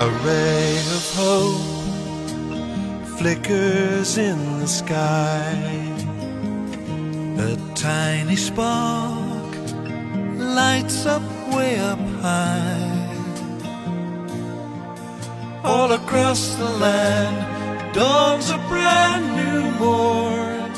A ray of hope flickers in the sky. A tiny spark lights up way up high. All across the land dawns a brand new morn.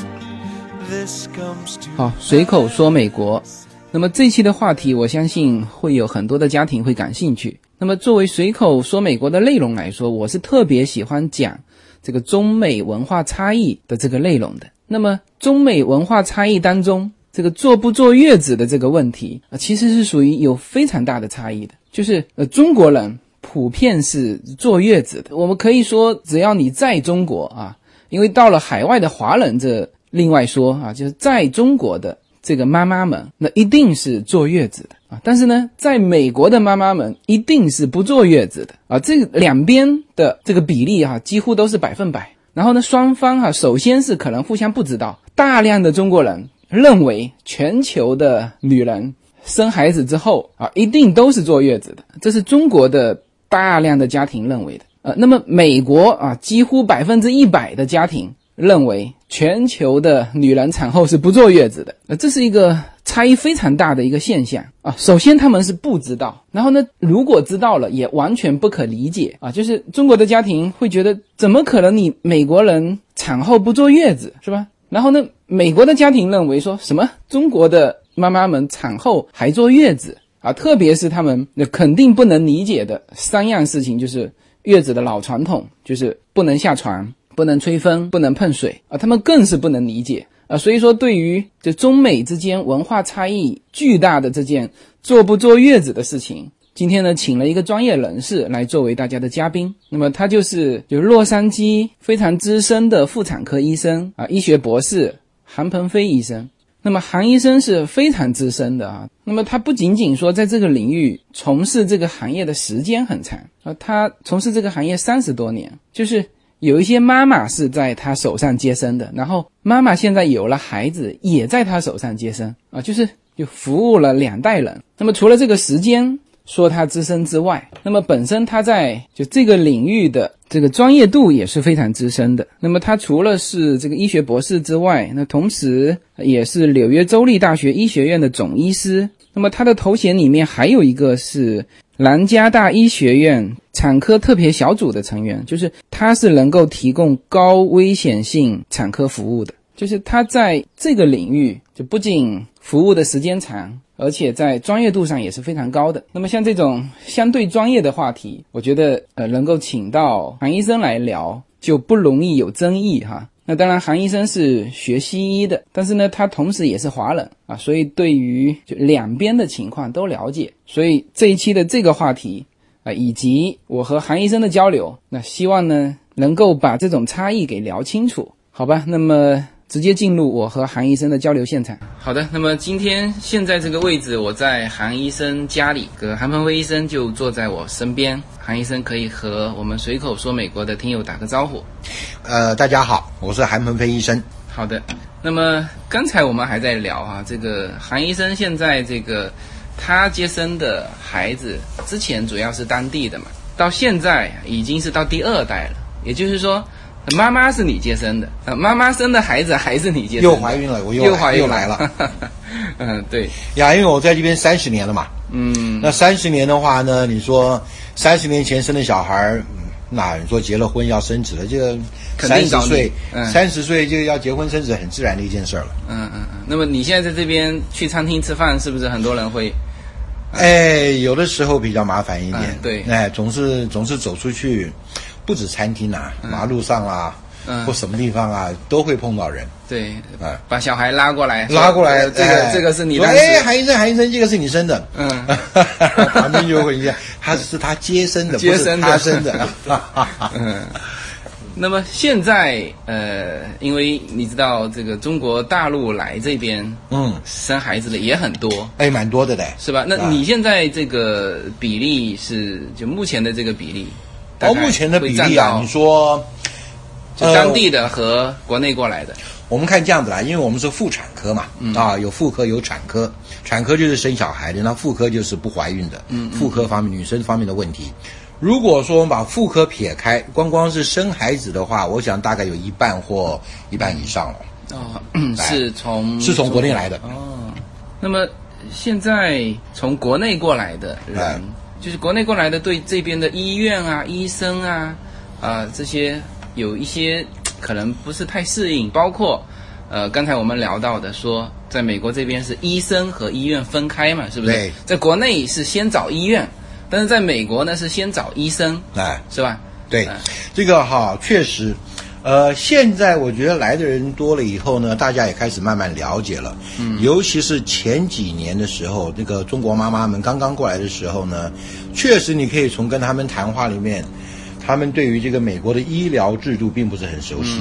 This comes to 好，随口说美国。那么这期的话题，我相信会有很多的家庭会感兴趣。那么作为随口说美国的内容来说，我是特别喜欢讲这个中美文化差异的这个内容的。那么中美文化差异当中，这个坐不坐月子的这个问题啊，其实是属于有非常大的差异的。就是呃，中国人普遍是坐月子的。我们可以说，只要你在中国啊，因为到了海外的华人这另外说啊，就是在中国的这个妈妈们，那一定是坐月子的啊。但是呢，在美国的妈妈们一定是不坐月子的啊。这两边的这个比例哈、几乎都是百分百。然后呢，双方哈、首先是可能互相不知道，大量的中国人认为全球的女人生孩子之后啊，一定都是坐月子的，这是中国的大量的家庭认为的。呃，那么美国啊，几乎百分之一百的家庭认为全球的女人产后是不坐月子的，呃，这是一个差异非常大的一个现象啊。首先他们是不知道，然后呢，如果知道了，也完全不可理解啊。就是中国的家庭会觉得，怎么可能你美国人产后不坐月子是吧？然后呢，美国的家庭认为说什么中国的妈妈们产后还坐月子啊，特别是他们那肯定不能理解的三样事情，就是月子的老传统，就是不能下床。不能吹风，不能碰水啊，他们更是不能理解啊。所以说，对于这中美之间文化差异巨大的这件坐不坐月子的事情，今天呢，请了一个专业人士来作为大家的嘉宾。那么他就是就洛杉矶非常资深的妇产科医生啊，医学博士韩鹏飞医生。那么韩医生是非常资深的啊。那么他不仅仅说在这个领域从事这个行业的时间很长啊，他从事这个行业三十多年，就是。有一些妈妈是在他手上接生的，然后妈妈现在有了孩子，也在他手上接生啊，就是就服务了两代人。那么除了这个时间说他资深之外，那么本身他在就这个领域的这个专业度也是非常资深的。那么他除了是这个医学博士之外，那同时也是纽约州立大学医学院的总医师。那么他的头衔里面还有一个是。南加大医学院产科特别小组的成员，就是他是能够提供高危险性产科服务的，就是他在这个领域就不仅服务的时间长，而且在专业度上也是非常高的。那么像这种相对专业的话题，我觉得呃能够请到韩医生来聊就不容易有争议哈。那当然，韩医生是学西医的，但是呢，他同时也是华人啊，所以对于就两边的情况都了解。所以这一期的这个话题啊，以及我和韩医生的交流，那希望呢能够把这种差异给聊清楚，好吧？那么。直接进入我和韩医生的交流现场。好的，那么今天现在这个位置，我在韩医生家里，个韩鹏飞医生就坐在我身边。韩医生可以和我们随口说美国的听友打个招呼。呃，大家好，我是韩鹏飞医生。好的，那么刚才我们还在聊啊，这个韩医生现在这个他接生的孩子，之前主要是当地的嘛，到现在已经是到第二代了，也就是说。妈妈是你接生的，妈妈生的孩子还是你接生？又怀孕了，我又又怀孕了。嗯，对呀，因为我在这边三十年了嘛。嗯，那三十年的话呢，你说三十年前生的小孩儿，那你说结了婚要生子了，这个三十岁，三十岁就要结婚生子，很自然的一件事儿了。嗯嗯嗯。那么你现在在这边去餐厅吃饭，是不是很多人会？哎，有的时候比较麻烦一点。对。哎，总是总是走出去。不止餐厅啊，马路上啊，嗯或什么地方啊，都会碰到人。对，啊，把小孩拉过来，拉过来，这个这个是你的。哎，韩医生，韩医生，这个是你生的。嗯，旁边就会一样，他是他接生的，接生，他生的。嗯，那么现在呃，因为你知道这个中国大陆来这边，嗯，生孩子的也很多，哎，蛮多的嘞，是吧？那你现在这个比例是就目前的这个比例？哦，目前的比例啊，你说，就当地的和国内过来的，我们看这样子啦，因为我们是妇产科嘛，啊，有妇科有产科，产科就是生小孩的，那妇科就是不怀孕的，嗯妇科方面女生方面的问题。如果说我们把妇科撇开，光光是生孩子的话，我想大概有一半或一半以上了。哦，是从是从国内来的哦。那么现在从国内过来的人，就是国内过来的，对这边的医院啊、医生啊啊这些有一些可能不是太适应，包括呃刚才我们聊到的，说在美国这边是医生和医院分开嘛，是不是？对，在国内是先找医院。但是在美国呢，是先找医生，哎，是吧？对，这个哈确实，呃，现在我觉得来的人多了以后呢，大家也开始慢慢了解了。嗯，尤其是前几年的时候，那个中国妈妈们刚刚过来的时候呢，确实你可以从跟他们谈话里面，他们对于这个美国的医疗制度并不是很熟悉。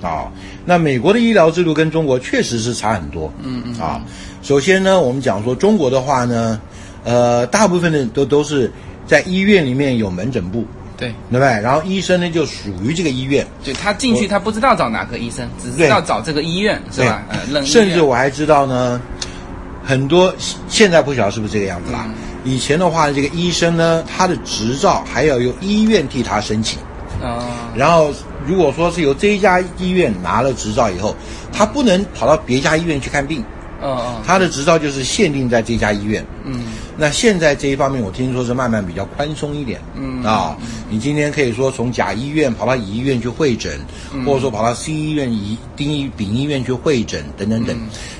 啊，那美国的医疗制度跟中国确实是差很多。嗯嗯。啊，首先呢，我们讲说中国的话呢。呃，大部分的都都是在医院里面有门诊部，对，对不对？然后医生呢就属于这个医院，就他进去他不知道找哪个医生，只知道找这个医院，是吧？呃，甚至我还知道呢，很多现在不晓得是不是这个样子啦。以前的话，这个医生呢，他的执照还要由医院替他申请，啊，然后如果说是由这一家医院拿了执照以后，他不能跑到别家医院去看病，嗯嗯，他的执照就是限定在这家医院，嗯。那现在这一方面，我听说是慢慢比较宽松一点，嗯啊，你今天可以说从甲医院跑到乙医院去会诊，或者说跑到 C 医院、乙丁医丙医院去会诊等等等。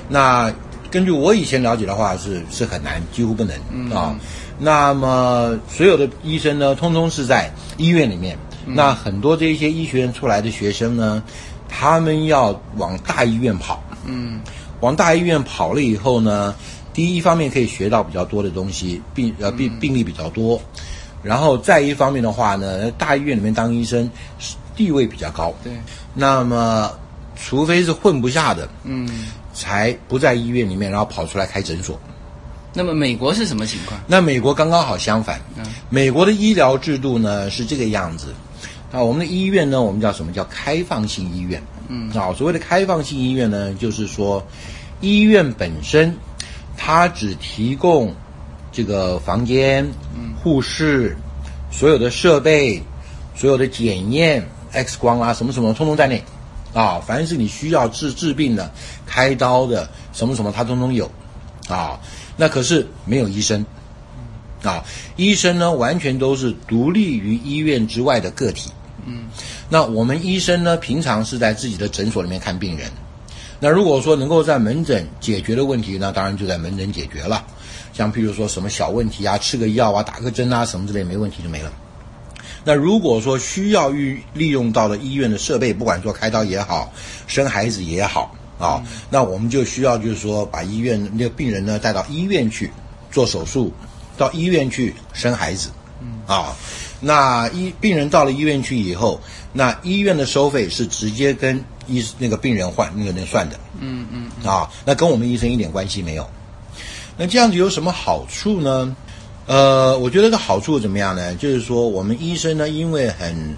那根据我以前了解的话，是是很难，几乎不能啊。那么所有的医生呢，通通是在医院里面。那很多这一些医学院出来的学生呢，他们要往大医院跑，嗯，往大医院跑了以后呢。第一方面可以学到比较多的东西，病呃病病例比较多，然后再一方面的话呢，大医院里面当医生地位比较高。对。那么，除非是混不下的，嗯，才不在医院里面，然后跑出来开诊所。那么美国是什么情况？那美国刚刚好相反。嗯。美国的医疗制度呢是这个样子，啊，我们的医院呢，我们叫什么叫开放性医院？嗯。啊，所谓的开放性医院呢，就是说医院本身。他只提供这个房间、护士、所有的设备、所有的检验、X 光啊，什么什么通通在内，啊，凡是你需要治治病的、开刀的，什么什么他通通有，啊，那可是没有医生，啊，医生呢完全都是独立于医院之外的个体，嗯，那我们医生呢平常是在自己的诊所里面看病人。那如果说能够在门诊解决的问题，那当然就在门诊解决了。像譬如说什么小问题啊，吃个药啊，打个针啊，什么之类没问题就没了。那如果说需要预利用到了医院的设备，不管做开刀也好，生孩子也好啊，那我们就需要就是说把医院那个病人呢带到医院去做手术，到医院去生孩子，啊，那医病人到了医院去以后，那医院的收费是直接跟。医那个病人换那个那算的，嗯嗯啊，那跟我们医生一点关系没有。那这样子有什么好处呢？呃，我觉得个好处怎么样呢？就是说我们医生呢，因为很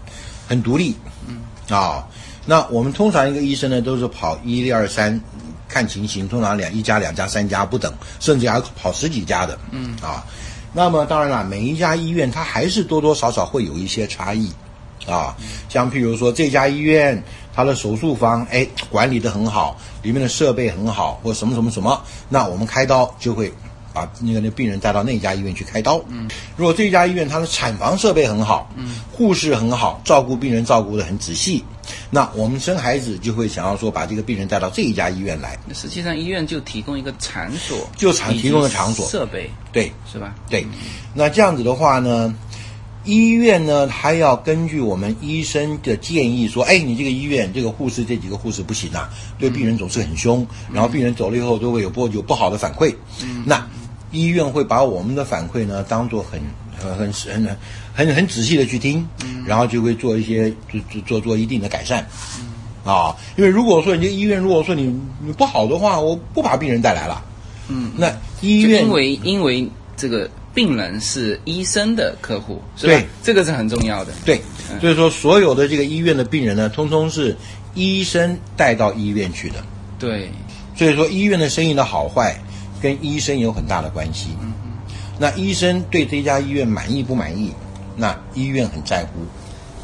很独立，嗯啊，那我们通常一个医生呢，都是跑一、二、三看情形，通常两一家、两家、三家不等，甚至还跑十几家的，嗯啊。那么当然了，每一家医院它还是多多少少会有一些差异。啊，像譬如说这家医院，它的手术房哎管理的很好，里面的设备很好，或什么什么什么，那我们开刀就会把那个那病人带到那家医院去开刀。嗯，如果这家医院它的产房设备很好，嗯，护士很好，照顾病人照顾的很仔细，那我们生孩子就会想要说把这个病人带到这一家医院来。实际上医院就提供一个场所，就场提供的场所设备，对，是吧？对，那这样子的话呢？医院呢，还要根据我们医生的建议说，哎，你这个医院这个护士这几个护士不行啊，对病人总是很凶，然后病人走了以后都会有不有不好的反馈。那医院会把我们的反馈呢当做很很很很很很仔细的去听，然后就会做一些做做做做一定的改善。啊，因为如果说你这医院如果说你你不好的话，我不把病人带来了。嗯，那医院因为因为这个。病人是医生的客户，对，这个是很重要的。对，所以说所有的这个医院的病人呢，通通是医生带到医院去的。对，所以说医院的生意的好坏跟医生有很大的关系。嗯那医生对这家医院满意不满意，那医院很在乎。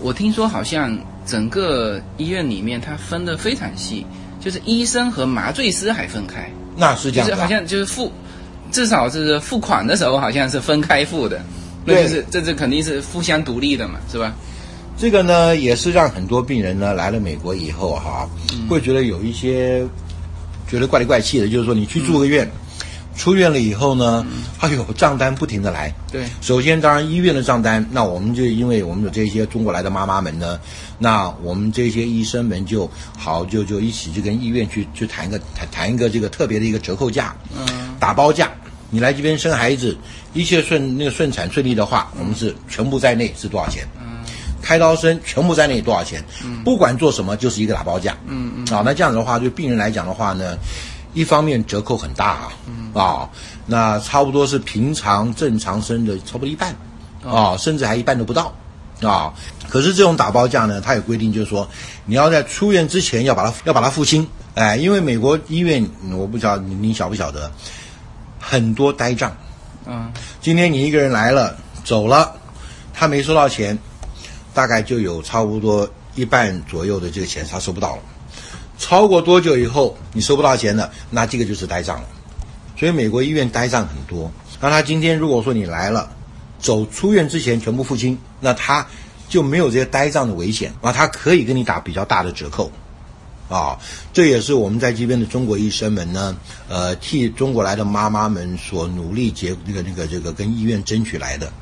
我听说好像整个医院里面它分得非常细，就是医生和麻醉师还分开，那是这样子、啊，就是好像就是付，至少是付款的时候好像是分开付的，那对。就是这这肯定是互相独立的嘛，是吧？这个呢，也是让很多病人呢来了美国以后哈，会觉得有一些觉得怪里怪气的，就是说你去住个院，出院了以后呢，哎呦账单不停的来。对，首先，当然医院的账单，那我们就因为我们有这些中国来的妈妈们呢，那我们这些医生们就好就就一起就跟医院去去谈一个谈谈一个这个特别的一个折扣价，嗯，打包价。你来这边生孩子，一切顺那个顺产顺利的话，我们是全部在内是多少钱？开刀生全部在内多少钱？不管做什么就是一个打包价。嗯嗯。啊，那这样子的话，对病人来讲的话呢，一方面折扣很大啊，啊，那差不多是平常正常生的差不多一半，啊，甚至还一半都不到，啊。可是这种打包价呢，它有规定，就是说你要在出院之前要把它要把它付清，哎，因为美国医院嗯我不知道你你晓不晓得，很多呆账。嗯，今天你一个人来了走了，他没收到钱，大概就有差不多一半左右的这个钱他收不到了。超过多久以后你收不到钱了，那这个就是呆账了。所以美国医院呆账很多。那他今天如果说你来了，走出院之前全部付清，那他就没有这些呆账的危险，那他可以给你打比较大的折扣。啊，这也是我们在这边的中国医生们呢，呃，替中国来的妈妈们所努力结那个那个这个跟医院争取来的，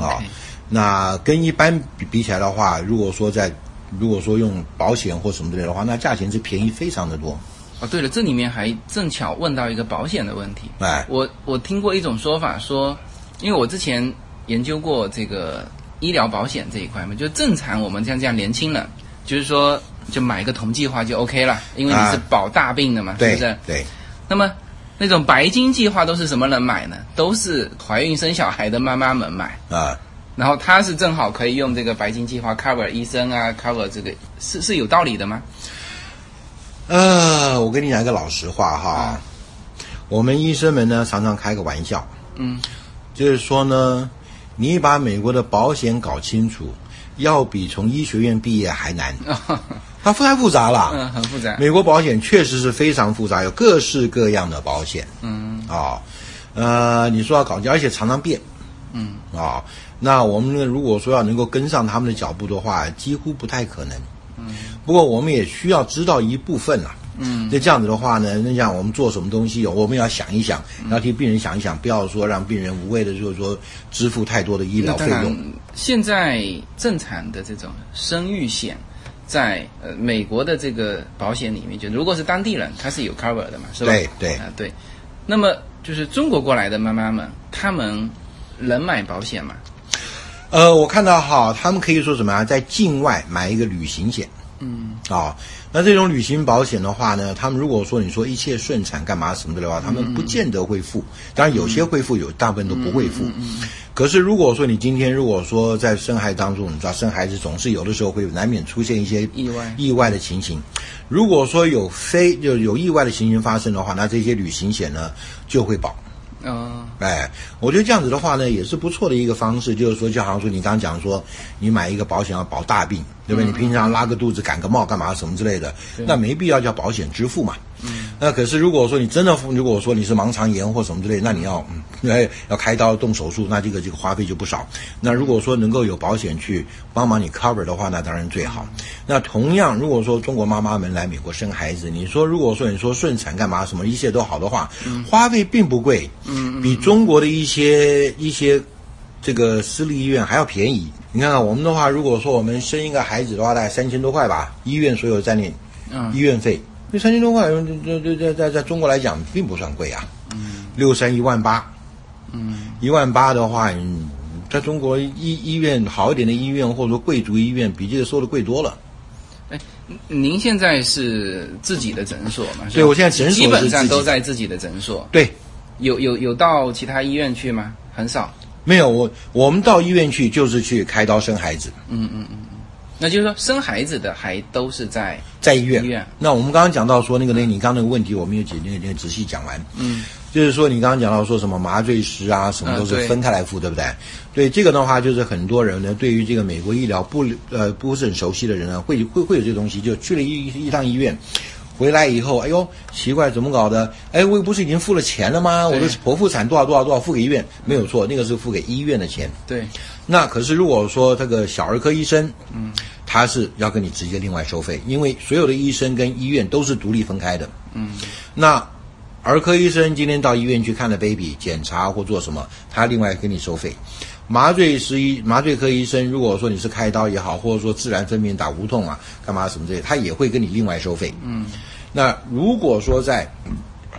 啊那跟一般比比起来的话，如果说在如果说用保险或什么之类的话，那价钱是便宜非常的多。哦，对了，这里面还正巧问到一个保险的问题。哎，我我听过一种说法说，因为我之前研究过这个医疗保险这一块嘛，就正常我们像这样年轻人，就是说就买个同计划就 OK 了，因为你是啊保大病的嘛，是不是？对，那么那种白金计划都是什么人买呢？都是怀孕生小孩的妈妈们买。啊，然后他是正好可以用这个白金计划 cover 医生啊，cover 这个是是有道理的吗？呃，我跟你讲一个老实话哈，我们医生们呢常常开个玩笑，嗯，就是说呢，你把美国的保险搞清楚，要比从医学院毕业还难，它太复杂了。嗯，很复杂。美国保险确实是非常复杂，有各式各样的保险嗯啊、呃，你说要搞，而且常常变嗯啊、那我们呢，如果说要能够跟上他们的脚步的话，几乎不太可能。嗯，不过我们也需要知道一部分啊。嗯，那这样子的话呢，那这样我们做什么东西，我们要想一想，要替病人想一想，不要说让病人无谓的就是说支付太多的医疗费用。，现在正常的这种生育险，在呃美国的这个保险里面，就如果是当地人，他是有 cover 的嘛，是吧？对对啊、对。那么就是中国过来的妈妈们，他们能买保险吗？呃，我看到哈，他们可以说什么啊，在境外买一个旅行险。嗯啊、那这种旅行保险的话呢，他们如果说你说一切顺产干嘛什么的的话，他们不见得会付。当然有些会付，有大部分都不会付。可是如果说你今天如果说在生孩子当中，你知道生孩子总是有的时候会难免出现一些意外意外的情形。如果说有非就有意外的情形发生的话，那这些旅行险呢就会保。哦哎，我觉得这样子的话呢，也是不错的一个方式。就是说，就好像说你刚刚讲说，你买一个保险要保大病，对不对？你平常拉个肚子、感个冒干嘛什么之类的，那没必要叫保险支付嘛。嗯。那可是如果说你真的，如果说你是盲肠炎或什么之类，那你要嗯，哎，要开刀动手术，那这个这个花费就不少。那如果说能够有保险去帮忙你 cover 的话，那当然最好。那同样，如果说中国妈妈们来美国生孩子，你说如果说你说顺产干嘛什么一切都好的话，花费并不贵，嗯，比中国的一些一些这个私立医院还要便宜。你看看我们的话，如果说我们生一个孩子的话，大概三千多块吧，医院所有在内，嗯医院费，那三千多块，这这这在在中国来讲并不算贵啊，嗯，六三一万八，嗯一万八的话，嗯，在中国医医院好一点的医院或者说贵族医院，比这个收的贵多了。哎您现在是自己的诊所嘛？对我现在诊所基本上都在自己的诊所。对，有有有到其他医院去吗？很少。没有我我们到医院去就是去开刀生孩子，嗯嗯嗯那就是说，生孩子的还都是在在医院。医院那我们刚刚讲到说那个那，你刚刚那个问题，我们有解那个那个仔细讲完。嗯就是说你刚刚讲到说什么麻醉师啊，什么都是分开来付，对不对？对这个的话，就是很多人呢，对于这个美国医疗不呃不是很熟悉的人呢，会会会有这个东西，就去了一一趟医院。回来以后，哎呦，奇怪，怎么搞的？哎，我不是已经付了钱了吗？我的剖腹产多少多少多少付给医院，没有错，那个是付给医院的钱。对，那可是如果说这个小儿科医生，嗯，他是要跟你直接另外收费，因为所有的医生跟医院都是独立分开的。嗯，那儿科医生今天到医院去看了 baby 检查或做什么，他另外跟你收费。麻醉师医麻醉科医生，如果说你是开刀也好，或者说自然分娩打无痛啊，干嘛什么之类，他也会跟你另外收费。嗯，那如果说在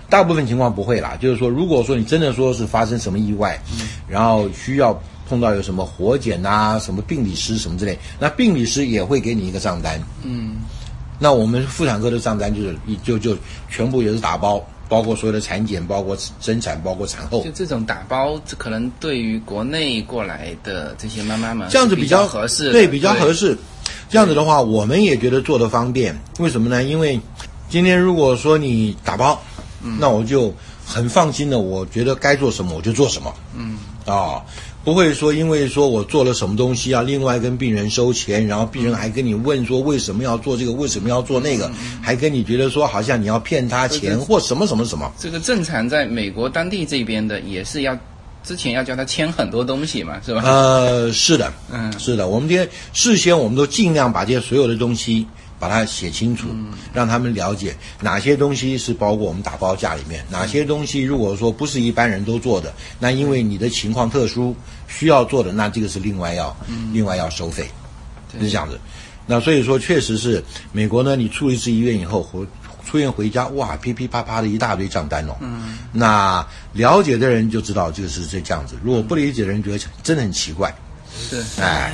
大部分情况不会啦，就是说，如果说你真的说是发生什么意外，然后需要碰到有什么活检啊、什么病理师什么之类，那病理师也会给你一个账单。嗯，那我们妇产科的账单就是一就就全部也是打包，包括所有的产检，包括生产，包括产后就。这种打包，可能对于国内过来的这些妈妈们这样子比较合适，对，比较合适。这样子的话，我们也觉得做的方便。为什么呢？因为今天如果说你打包，那我就很放心的，我觉得该做什么我就做什么。嗯，啊、不会说因为说我做了什么东西啊，另外跟病人收钱，然后病人还跟你问说为什么要做这个，为什么要做那个，还跟你觉得说好像你要骗他钱或什么什么什么。这个正常在美国当地这边的也是要之前要叫他签很多东西嘛，是吧？呃，是的，嗯是的，我们今天事先我们都尽量把这些所有的东西把它写清楚，让他们了解哪些东西是包括我们打包价里面，哪些东西如果说不是一般人都做的，那因为你的情况特殊需要做的，那这个是另外要、另外要收费，是这样子。那所以说，确实是美国呢，你出一次医院以后回出院回家，哇，噼噼啪啪的一大堆账单哦。嗯。那了解的人就知道这个是这这样子，如果不理解的人觉得真的很奇怪。是。哎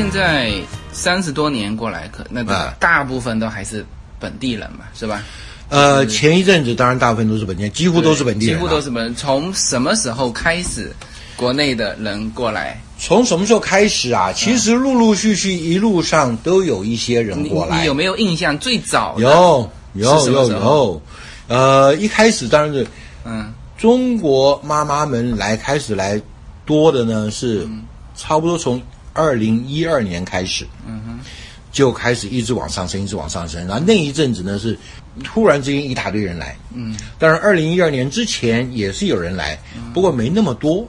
现在三十多年过来，可那个大部分都还是本地人嘛，是吧？呃，前一阵子当然大部分都是本地人，几乎都是本地人、啊几乎都是本。从什么时候开始，国内的人过来？从什么时候开始啊？其实陆陆续续一路上都有一些人过来。你有没有印象？最早的有有有有，呃，一开始当然是嗯中国妈妈们来开始来多的呢，是嗯差不多从二零一二年开始，嗯哼，就开始一直往上升，一直往上升。然后那一阵子呢是突然之间一大堆人来，嗯，当然二零一二年之前也是有人来，嗯不过没那么多。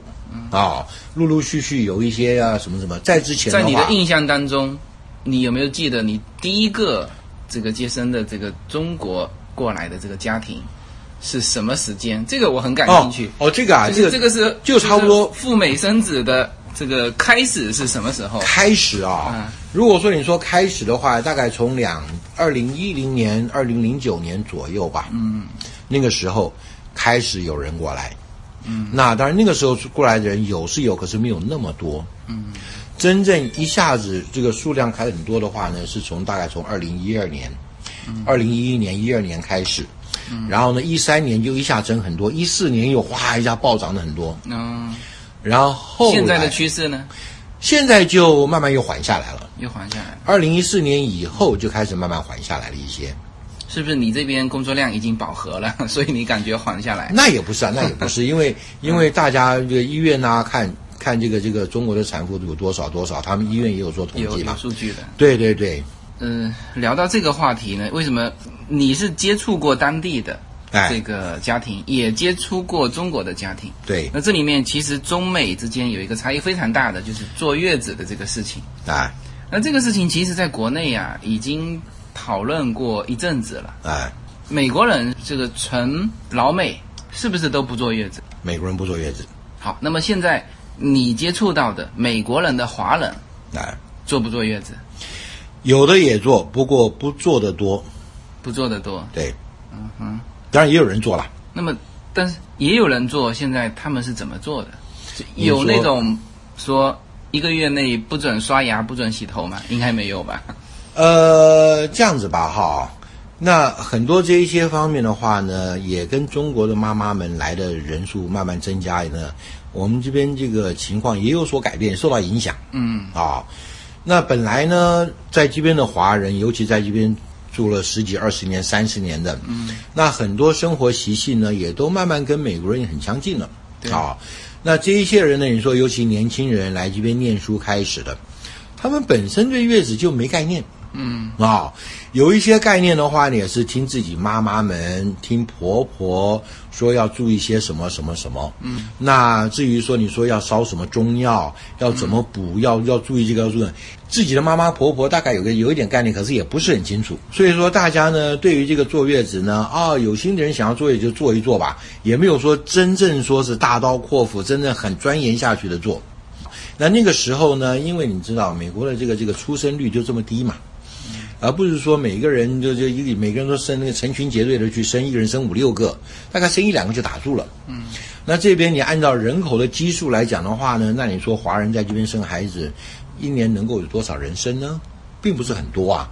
啊，陆陆续续有一些啊，什么什么，在之前在你的印象当中，你有没有记得你第一个这个接生的这个中国过来的这个家庭是什么时间？这个我很感兴趣。哦，这个啊，这个这这个是就差不多就是赴美生子的这个开始是什么时候？开始啊，嗯。如果说你说开始的话，大概从两二零一零年、二零零九年左右吧，嗯，那个时候开始有人过来，嗯，那当然那个时候过来的人有是有，可是没有那么多，嗯，真正一下子这个数量开很多的话呢，是从大概从二零一二年、二零一一年、一二年开始。嗯。然后呢，一三年就一下增很多，一四年又哗一下暴涨了很多，嗯，然后现在的趋势呢，现在就慢慢又缓下来了。又缓下来了，二零一四年以后就开始慢慢缓下来了一些。是不是？你这边工作量已经饱和了，所以你感觉缓下来？那也不是啊，那也不是，因为因为大家这个医院呐、看看这个这个中国的产妇有多少多少，他们医院也有做统计嘛。数据的。对对对，嗯、聊到这个话题呢，为什么你是接触过当地的哎这个家庭，也接触过中国的家庭？对那这里面其实中美之间有一个差异非常大的，就是坐月子的这个事情。哎那这个事情其实在国内啊已经讨论过一阵子了。哎，美国人这个纯老美是不是都不坐月子？美国人不坐月子，好，那么现在你接触到的美国人的华人哎，坐不坐月子？有的也做，不过不做的多。不做的多。对，嗯哼，当然也有人做了。那么，但是也有人做，现在他们是怎么做的？有那种说一个月内不准刷牙、不准洗头吗？应该没有吧？呃，这样子吧，哈，那很多这一些方面的话呢，也跟中国的妈妈们来的人数慢慢增加呢，我们这边这个情况也有所改变，受到影响。嗯啊，那本来呢，在这边的华人，尤其在这边住了十几、二十年、三十年的，嗯，那很多生活习性呢，也都慢慢跟美国人很相近了。对啊，那这一些人呢，你说尤其年轻人来这边念书开始的，他们本身对月子就没概念。嗯啊、有一些概念的话呢，也是听自己妈妈们、听婆婆说要注意些什么什么什么。嗯，那至于说你说要烧什么中药，要怎么补，要要注意这个要注意，自己的妈妈婆婆大概有个有一点概念，可是也不是很清楚。所以说大家呢，对于这个坐月子呢，啊、有心的人想要坐也就坐一坐吧，也没有说真正说是大刀阔斧，真正很钻研下去的做。那那个时候呢，因为你知道美国的这个这个出生率就这么低嘛，而不是说每个人就就一个每个人都生那个成群结队的去生，一个人生五六个，大概生一两个就打住了。嗯，那这边你按照人口的基数来讲的话呢，那你说华人在这边生孩子，一年能够有多少人生呢？并不是很多啊。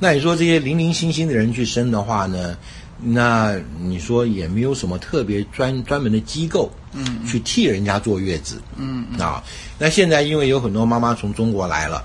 那你说这些零零星星的人去生的话呢，那你说也没有什么特别专专门的机构，嗯，去替人家坐月子，嗯啊。那现在因为有很多妈妈从中国来了。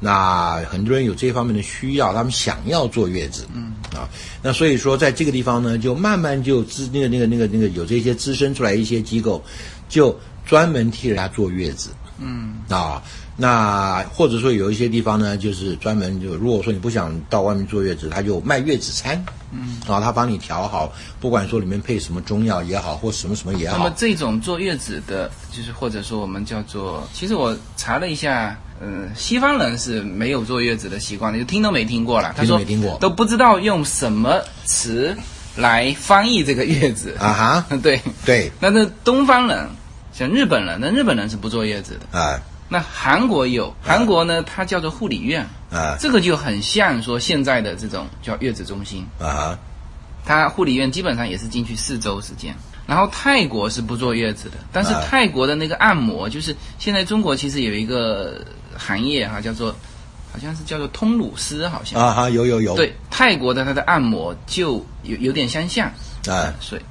那很多人有这方面的需要，他们想要坐月子，嗯。啊，那所以说在这个地方呢，就慢慢就资那个那个那个那个有这些滋生出来一些机构，就专门替人家坐月子，嗯。啊，那或者说有一些地方呢，就是专门就如果说你不想到外面坐月子，他就卖月子餐，嗯，啊，他帮你调好，不管说里面配什么中药也好，或什么什么也好。那么，这种坐月子的，就是或者说我们叫做，其实我查了一下，嗯、西方人是没有坐月子的习惯的，就听都没听过了。他听说没听过都不知道用什么词来翻译这个月子。啊哈，对，对，那那东方人，像日本人，那日本人是不坐月子的。啊那韩国有，韩国呢，它叫做护理院，啊这个就很像说现在的这种叫月子中心。啊哈，它护理院基本上也是进去四周时间。然后泰国是不坐月子的，但是啊泰国的那个按摩，就是现在中国其实有一个行业哈、叫做好像是叫做通乳师，好像、啊哈，有有有，对泰国的它的按摩就有有点相像，啊所以。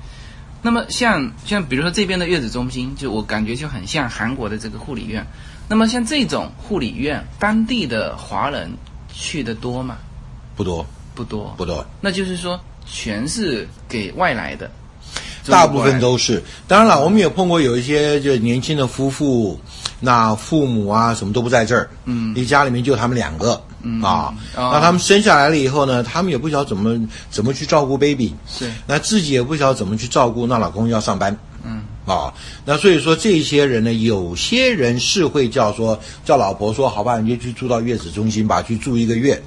那么像像比如说这边的月子中心，就我感觉就很像韩国的这个护理院。那么像这种护理院，当地的华人去的多吗？不多不多，不多。那就是说全是给外来的，大部分都是。当然了，我们也碰过有一些就年轻的夫妇，那父母啊什么都不在这儿，嗯，一家里面就他们两个，嗯。啊，哦那他们生下来了以后呢，他们也不晓得怎么怎么去照顾 baby，是。那自己也不晓得怎么去照顾，那老公要上班，嗯啊，那所以说这些人呢，有些人是会叫说叫老婆说，好吧，你就去住到月子中心吧，去住一个月。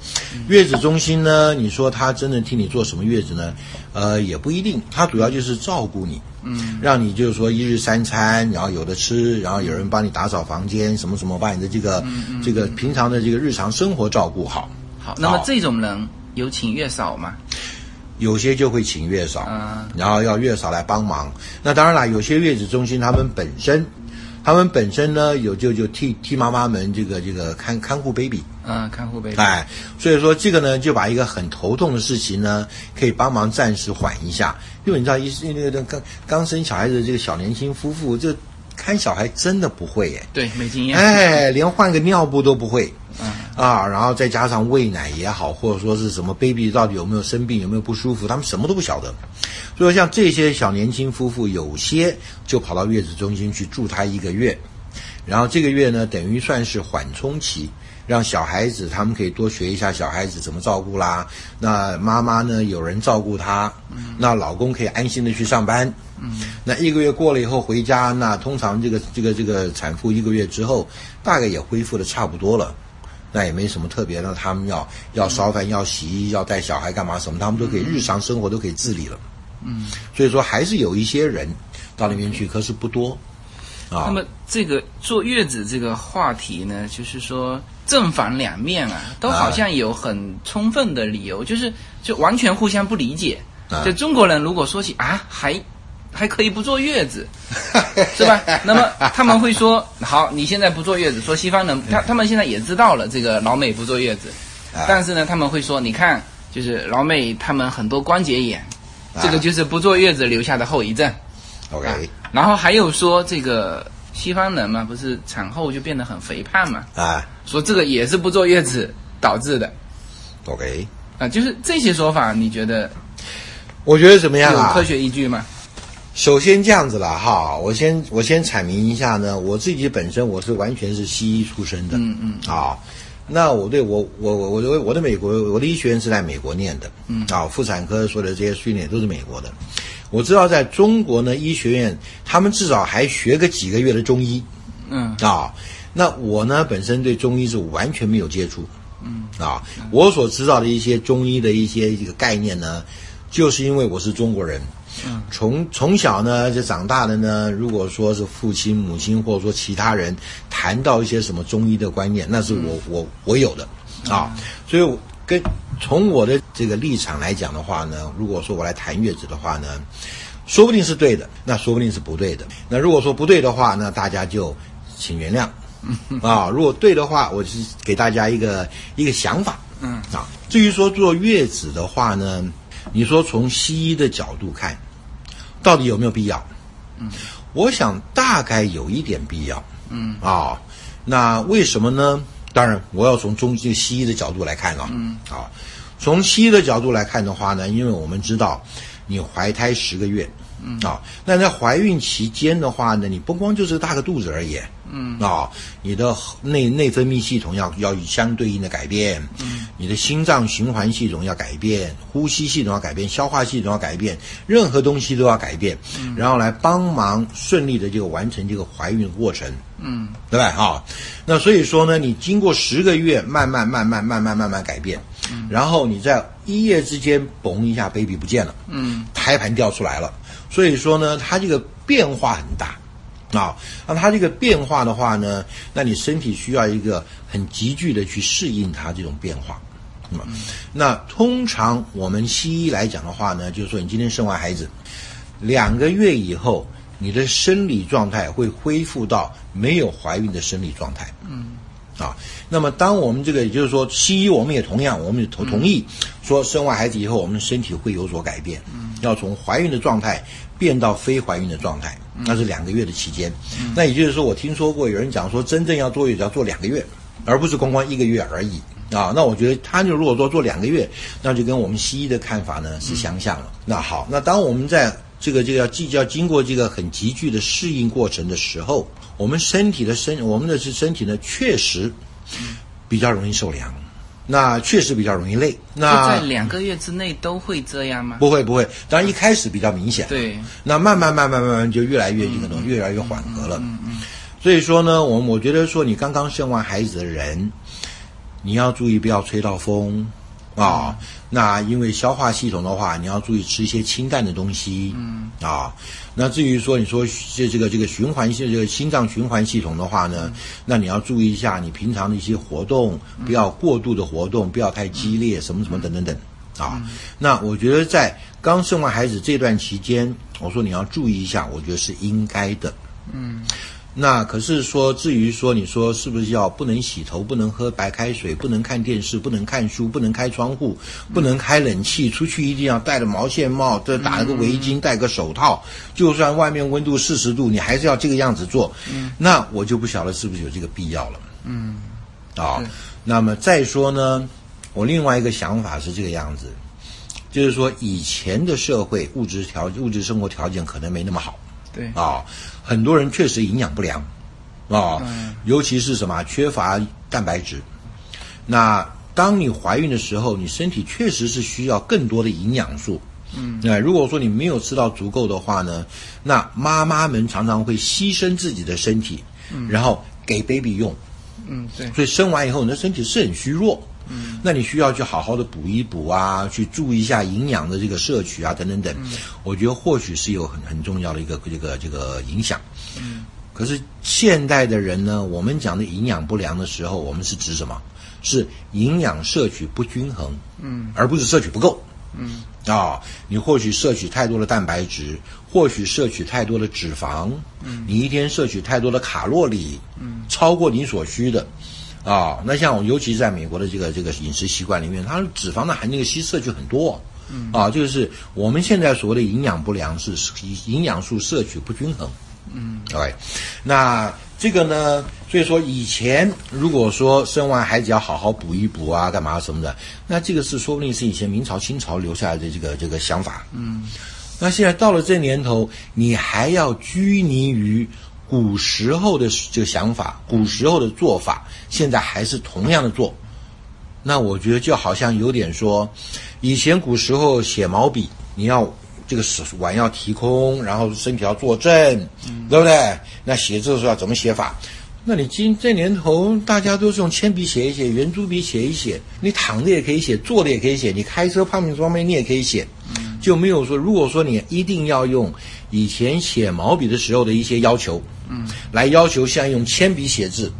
月子中心呢，你说他真的替你做什么月子呢？呃，也不一定，他主要就是照顾你，嗯，让你就是说一日三餐，然后有的吃，然后有人帮你打扫房间，什么什么，把你的这个、这个平常的这个日常生活照顾好。好。那么这种人有请月嫂吗？有些就会请月嫂，嗯然后要月嫂来帮忙。那当然啦，有些月子中心他们本身，他们本身呢有就就替替妈妈们这个这个看看护 baby，嗯，看护 baby。哎，所以说这个呢就把一个很头痛的事情呢，可以帮忙暂时缓一下。因为你知道，一那个那个刚刚生小孩子的这个小年轻夫妇，这看小孩真的不会耶。对，没经验。哎，连换个尿布都不会。嗯啊，然后再加上喂奶也好，或者说是什么 baby 到底有没有生病，有没有不舒服，他们什么都不晓得。所以像这些小年轻夫妇，有些就跑到月子中心去住他一个月，然后这个月呢，等于算是缓冲期，让小孩子他们可以多学一下小孩子怎么照顾啦。那妈妈呢有人照顾她，那老公可以安心的去上班。那一个月过了以后回家，那通常这个这个这个产妇一个月之后，大概也恢复的差不多了。那也没什么特别的，他们要要烧饭、要洗衣、要带小孩干嘛什么，他们都可以日常生活都可以自理了。嗯，所以说还是有一些人到那边去，可是不多。啊，那么这个坐月子这个话题呢，就是说正反两面啊，都好像有很充分的理由，就是就完全互相不理解。就中国人如果说起啊，还还可以不坐月子，是吧？那么他们会说，好，你现在不坐月子，说西方人，他他们现在也知道了这个老美不坐月子，但是呢，他们会说，你看，就是老美他们很多关节炎，这个就是不坐月子留下的后遗症。OK，然后还有说这个西方人嘛，不是产后就变得很肥胖嘛？啊说这个也是不坐月子导致的，OK，啊，就是这些说法，你觉得我觉得怎么样啊？有科学依据吗？首先这样子了哈，我先我先阐明一下呢，我自己本身我是完全是西医出身的，嗯嗯，啊，那我对我我我我的我的美国我的医学院是在美国念的，嗯，啊，妇产科所有的这些训练都是美国的，我知道在中国呢医学院他们至少还学个几个月的中医，嗯。啊，那我呢本身对中医是完全没有接触，嗯。啊，我所知道的一些中医的一些这个概念呢，就是因为我是中国人，嗯，从从小呢就长大的呢，如果说是父亲、母亲或者说其他人谈到一些什么中医的观念，那是我、我我有的啊，所以我跟从我的这个立场来讲的话呢，如果说我来谈月子的话呢。说不定是对的，那说不定是不对的。那如果说不对的话，那大家就请原谅。啊，如果对的话，我是给大家一个一个想法。嗯啊，至于说坐月子的话呢，你说从西医的角度看，到底有没有必要？嗯，我想大概有一点必要。嗯啊，那为什么呢？当然，我要从中医西医的角度来看啊。嗯啊，从西医的角度来看的话呢，因为我们知道你怀胎十个月，嗯啊，那在怀孕期间的话呢，你不光就是大个肚子而已，嗯。啊，你的内内分泌系统要要相对应的改变，嗯，你的心脏循环系统要改变，呼吸系统要改变，消化系统要改变，任何东西都要改变，嗯，然后来帮忙顺利的这个完成这个怀孕的过程，嗯。对吧？哈，那所以说呢，你经过十个月，慢慢慢慢慢慢慢慢改变，然后你在一夜之间，嘣一下，baby 不见了，嗯。胎盘掉出来了，所以说呢，它这个变化很大。啊，那它这个变化的话呢，那你身体需要一个很急剧的去适应它这种变化。那么，那通常我们西医来讲的话呢，就是说你今天生完孩子，两个月以后，你的生理状态会恢复到没有怀孕的生理状态。嗯啊，那么当我们这个，也就是说，西医我们也同样，我们也同同意说，生完孩子以后，我们的身体会有所改变，要从怀孕的状态变到非怀孕的状态，那是两个月的期间。那也就是说，我听说过有人讲说，真正要坐月子要做两个月，而不是光光一个月而已。啊，那我觉得他就如果说做两个月，那就跟我们西医的看法呢是相像了。那好，那当我们在这个这个要即要经过这个很急剧的适应过程的时候，我们身体的身我们的是身体呢确实比较容易受凉，那确实比较容易累。那在两个月之内都会这样吗？不会不会，当然一开始比较明显，对，那慢慢慢慢慢慢就越来越这个东西越来越缓和了。嗯嗯所以说呢，我我觉得说你刚刚生完孩子的人，你要注意不要吹到风啊。那因为消化系统的话，你要注意吃一些清淡的东西。嗯啊，那至于说你说这这个这个循环系这个心脏循环系统的话呢，那你要注意一下你平常的一些活动，不要过度的活动，不要太激烈，什么什么等等等。啊，那我觉得在刚生完孩子这段期间，我说你要注意一下，我觉得是应该的。嗯那可是说，至于说你说是不是要不能洗头，不能喝白开水，不能看电视，不能看书，不能开窗户，不能开冷气，出去一定要戴着毛线帽，这打了个围巾，戴个手套，就算外面温度四十度，你还是要这个样子做。那我就不晓得是不是有这个必要了。嗯啊，那么再说呢，我另外一个想法是这个样子，就是说以前的社会物质条物质生活条件可能没那么好对，啊，很多人确实营养不良啊，嗯尤其是什么缺乏蛋白质那当你怀孕的时候，你身体确实是需要更多的营养素。嗯，那如果说你没有吃到足够的话呢，那妈妈们常常会牺牲自己的身体，嗯，然后给 baby 用。嗯，对。所以生完以后，你的身体是很虚弱。嗯，那你需要去好好的补一补啊，去注意一下营养的这个摄取啊，等等等。嗯，我觉得或许是有很很重要的一个这个这个影响。嗯，可是现代的人呢，我们讲的营养不良的时候，我们是指什么？是营养摄取不均衡。嗯，而不是摄取不够。嗯，啊，你或许摄取太多的蛋白质，或许摄取太多的脂肪。嗯，你一天摄取太多的卡路里。嗯，超过你所需的。啊，那像我，尤其是在美国的这个这个饮食习惯里面，它脂肪的含那个吸摄取很多，嗯，啊，就是我们现在所谓的营养不良是营养素摄取不均衡，嗯，OK，那这个呢，所以说以前如果说生完孩子要好好补一补啊，干嘛什么的，那这个是说不定是以前明朝清朝留下来的这个这个想法，嗯，那现在到了这年头，你还要拘泥于。古时候的这个想法，古时候的做法，现在还是同样的做，那我觉得就好像有点说，以前古时候写毛笔，你要这个碗要提空，然后身体要坐正，对不对？那写字的时候要怎么写法？那你今这年头，大家都是用铅笔写一写，圆珠笔写一写，你躺着也可以写，坐着也可以写，你开车旁边方面你也可以写，就没有说，如果说你一定要用以前写毛笔的时候的一些要求。嗯，来要求像用铅笔写字，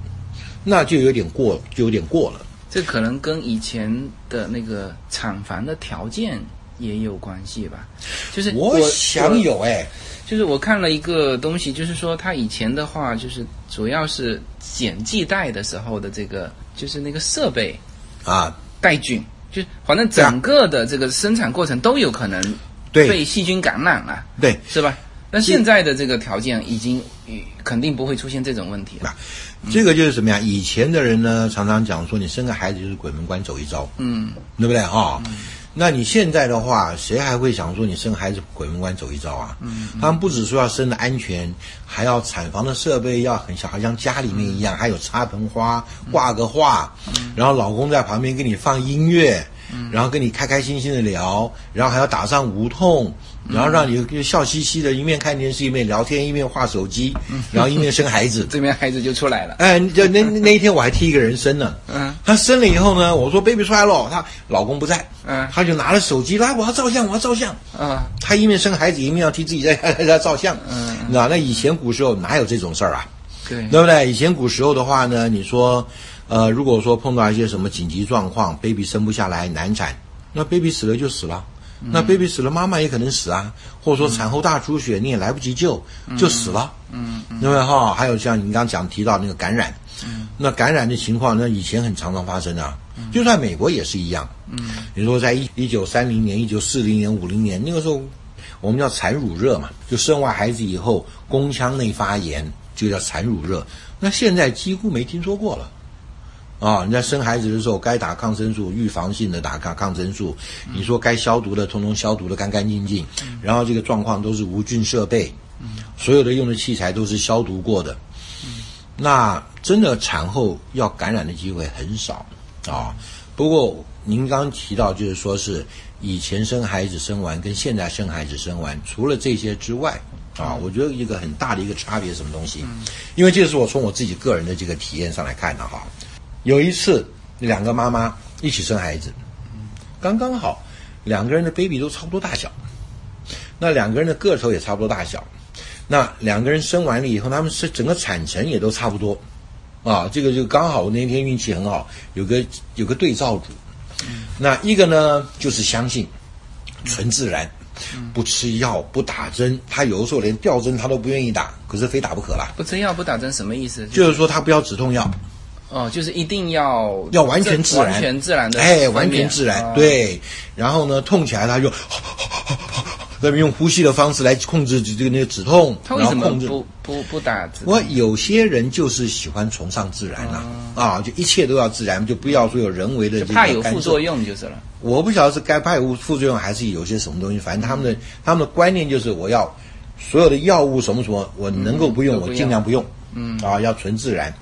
那就有点过，就有点过了。这可能跟以前的那个厂房的条件也有关系吧。就是我想有哎，就是我看了一个东西，就是说他以前的话，就是主要是剪系带的时候的这个，就是那个设备啊带菌，就反正整个的这个生产过程都有可能被细菌感染了，对，是吧？那现在的这个条件已经肯定不会出现这种问题了。这个就是什么呀？以前的人呢，常常讲说，你生个孩子就是鬼门关走一遭，嗯，对不对啊？那你现在的话，谁还会想说你生孩子鬼门关走一遭啊？嗯，他们不只说要生的安全，还要产房的设备要很小，好像家里面一样，还有插盆花、挂个画，然后老公在旁边给你放音乐，然后跟你开开心心的聊，然后还要打上无痛。然后让你笑嘻嘻的，一面看电视，一面聊天，一面画手机，然后一面生孩子，这边孩子就出来了。哎，就那那一天我还替一个人生呢。嗯，他生了以后呢，我说 baby 出来了，他老公不在，嗯，他就拿了手机来，我要照相，我要照相。啊，他一面生孩子，一面要替自己在 在照相。嗯，那那以前古时候哪有这种事儿啊？对，对不对？以前古时候的话呢，你说，呃，如果说碰到一些什么紧急状况，baby 生不下来难产，那 baby 死了就死了。那 baby 死了，妈妈也可能死啊，或者说产后大出血，你也来不及救，就死了。嗯，对不对哈？还有像你刚刚讲提到那个感染，嗯，那感染的情况，那以前很常常发生啊，就算美国也是一样。嗯，你说在一一九三零年、一九四零年、五零年那个时候，我们叫产乳热嘛，就生完孩子以后宫腔内发炎，就叫产乳热。那现在几乎没听说过了。啊，你在生孩子的时候该打抗生素，预防性的打抗抗生素。你说该消毒的，通通消毒的干干净净。然后这个状况都是无菌设备，所有的用的器材都是消毒过的。那真的产后要感染的机会很少啊。不过您刚提到，就是说是以前生孩子生完跟现在生孩子生完，除了这些之外啊，我觉得一个很大的一个差别什么东西？因为这是我从我自己个人的这个体验上来看的哈。有一次，两个妈妈一起生孩子，刚刚好，两个人的 baby 都差不多大小，那两个人的个头也差不多大小，那两个人生完了以后，他们是整个产程也都差不多，啊，这个就刚好那天运气很好，有个有个对照组，那一个呢就是相信纯自然，不吃药不打针，他有的时候连吊针他都不愿意打，可是非打不可了。不吃药不打针什么意思？就是说他不要止痛药。哦，就是一定要要完全自然，完全自然的，哎，完全自然，对。然后呢，痛起来他就那边用呼吸的方式来控制这个那个止痛，他为什么不不不打？我有些人就是喜欢崇尚自然呐，啊，就一切都要自然，就不要说有人为的这个怕有副作用就是了。我不晓得是该怕有副作用，还是有些什么东西，反正他们的他们的观念就是我要所有的药物什么什么，我能够不用，我尽量不用，嗯，啊，要纯自然。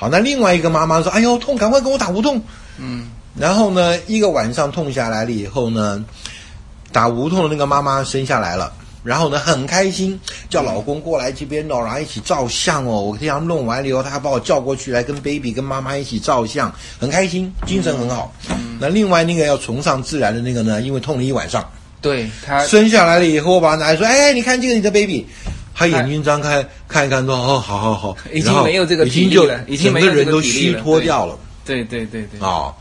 好，那另外一个妈妈说：“哎呦，痛，赶快给我打无痛。”嗯，然后呢，一个晚上痛下来了以后呢，打无痛的那个妈妈生下来了。然后呢，很开心，叫老公过来这边哦，然后一起照相哦。我这样弄完了以后，他还把我叫过去来跟 baby 跟妈妈一起照相，很开心，精神很好。那另外那个要崇尚自然的那个呢，因为痛了一晚上，对他生下来了以后，我把他拿来说，哎，你看这个你的 baby，他眼睛张开看一看，说哦，好好好，已经没有这个已经就已经整个人都虚脱掉了。对对对对。哦，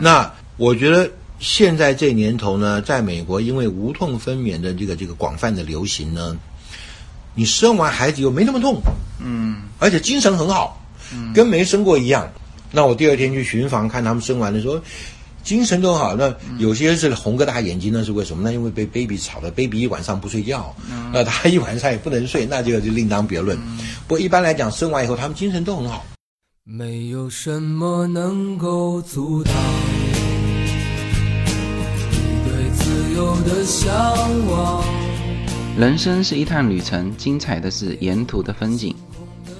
那我觉得。现在这年头呢，在美国，因为无痛分娩的这个这个广泛的流行呢，你生完孩子又没那么痛，嗯，而且精神很好，嗯，跟没生过一样。那我第二天去巡房看他们生完的时候，精神都好。那有些是红个大眼睛，那是为什么？呢因为被 baby 吵的，baby 一晚上不睡觉，那他一晚上也不能睡，那就就另当别论。不过一般来讲，生完以后他们精神都很好。没有什么能够阻挡你对自由。的向往。人生是一趟旅程，精彩的是沿途的风景。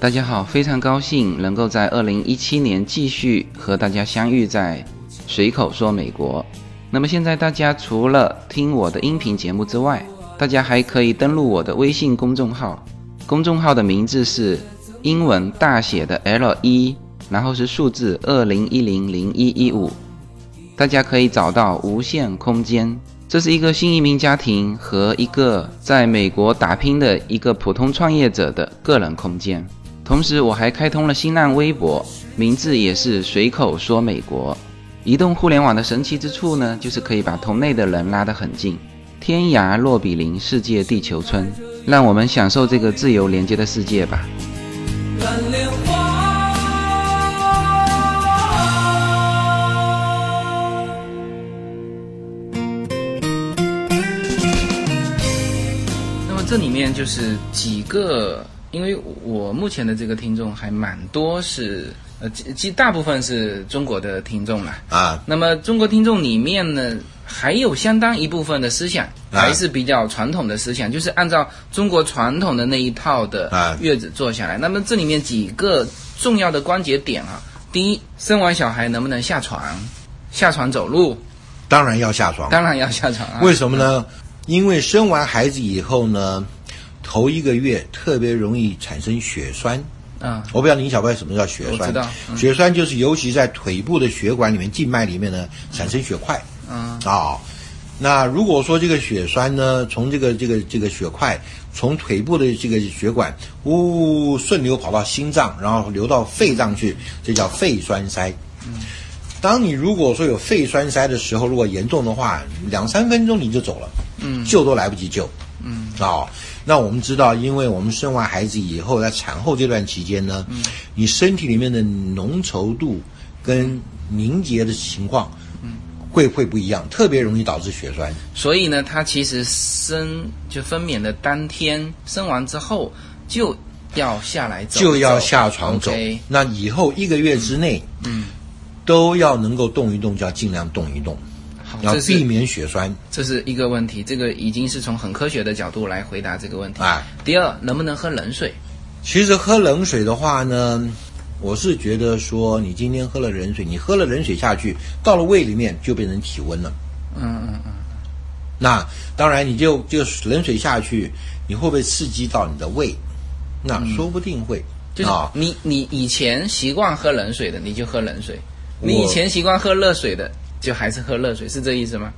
大家好，非常高兴能够在二零一七年继续和大家相遇在随口说美国。那么现在大家除了听我的音频节目之外，大家还可以登录我的微信公众号，公众号的名字是英文大写的 L 一，然后是数字二零一零零一一五，大家可以找到无限空间。这是一个新移民家庭和一个在美国打拼的一个普通创业者的个人空间。同时，我还开通了新浪微博，名字也是随口说美国。移动互联网的神奇之处呢，就是可以把同类的人拉得很近，天涯若比邻，世界地球村。让我们享受这个自由连接的世界吧。那么这里面就是几个，因为我目前的这个听众还蛮多，是呃，其大部分是中国的听众嘛啊。那么中国听众里面呢，还有相当一部分的思想还是比较传统的思想，就是按照中国传统的那一套的月子坐下来。那么这里面几个重要的关节点啊，第一，生完小孩能不能下床？下床走路？当然要下床，当然要下床。啊为什么呢？因为生完孩子以后呢，头一个月特别容易产生血栓。啊，我不知道你晓不晓得什么叫血栓？我知道，血栓就是尤其在腿部的血管里面、静脉里面呢产生血块。嗯，啊，那如果说这个血栓呢，从这个这个这个血块从腿部的这个血管呜顺流跑到心脏，然后流到肺脏去，这叫肺栓塞。嗯。当你如果说有肺栓塞的时候，如果严重的话，两三分钟你就走了，嗯，救都来不及救，嗯，啊，那我们知道，因为我们生完孩子以后，在产后这段期间呢，嗯，你身体里面的浓稠度跟凝结的情况，嗯，会会不一样，特别容易导致血栓。所以呢，它其实生就分娩的当天，生完之后就要下来走，就要下床走。那以后一个月之内，嗯。都要能够动一动，就要尽量动一动，要避免血栓。这是一个问题，这个已经是从很科学的角度来回答这个问题。啊，第二，能不能喝冷水？其实喝冷水的话呢，我是觉得说，你今天喝了冷水，你喝了冷水下去，到了胃里面就变成体温了。嗯嗯嗯。那当然，你就就冷水下去，你会不会刺激到你的胃？那说不定会。就是你你以前习惯喝冷水的，你就喝冷水。你以前习惯喝热水的，就还是喝热水，是这意思吗？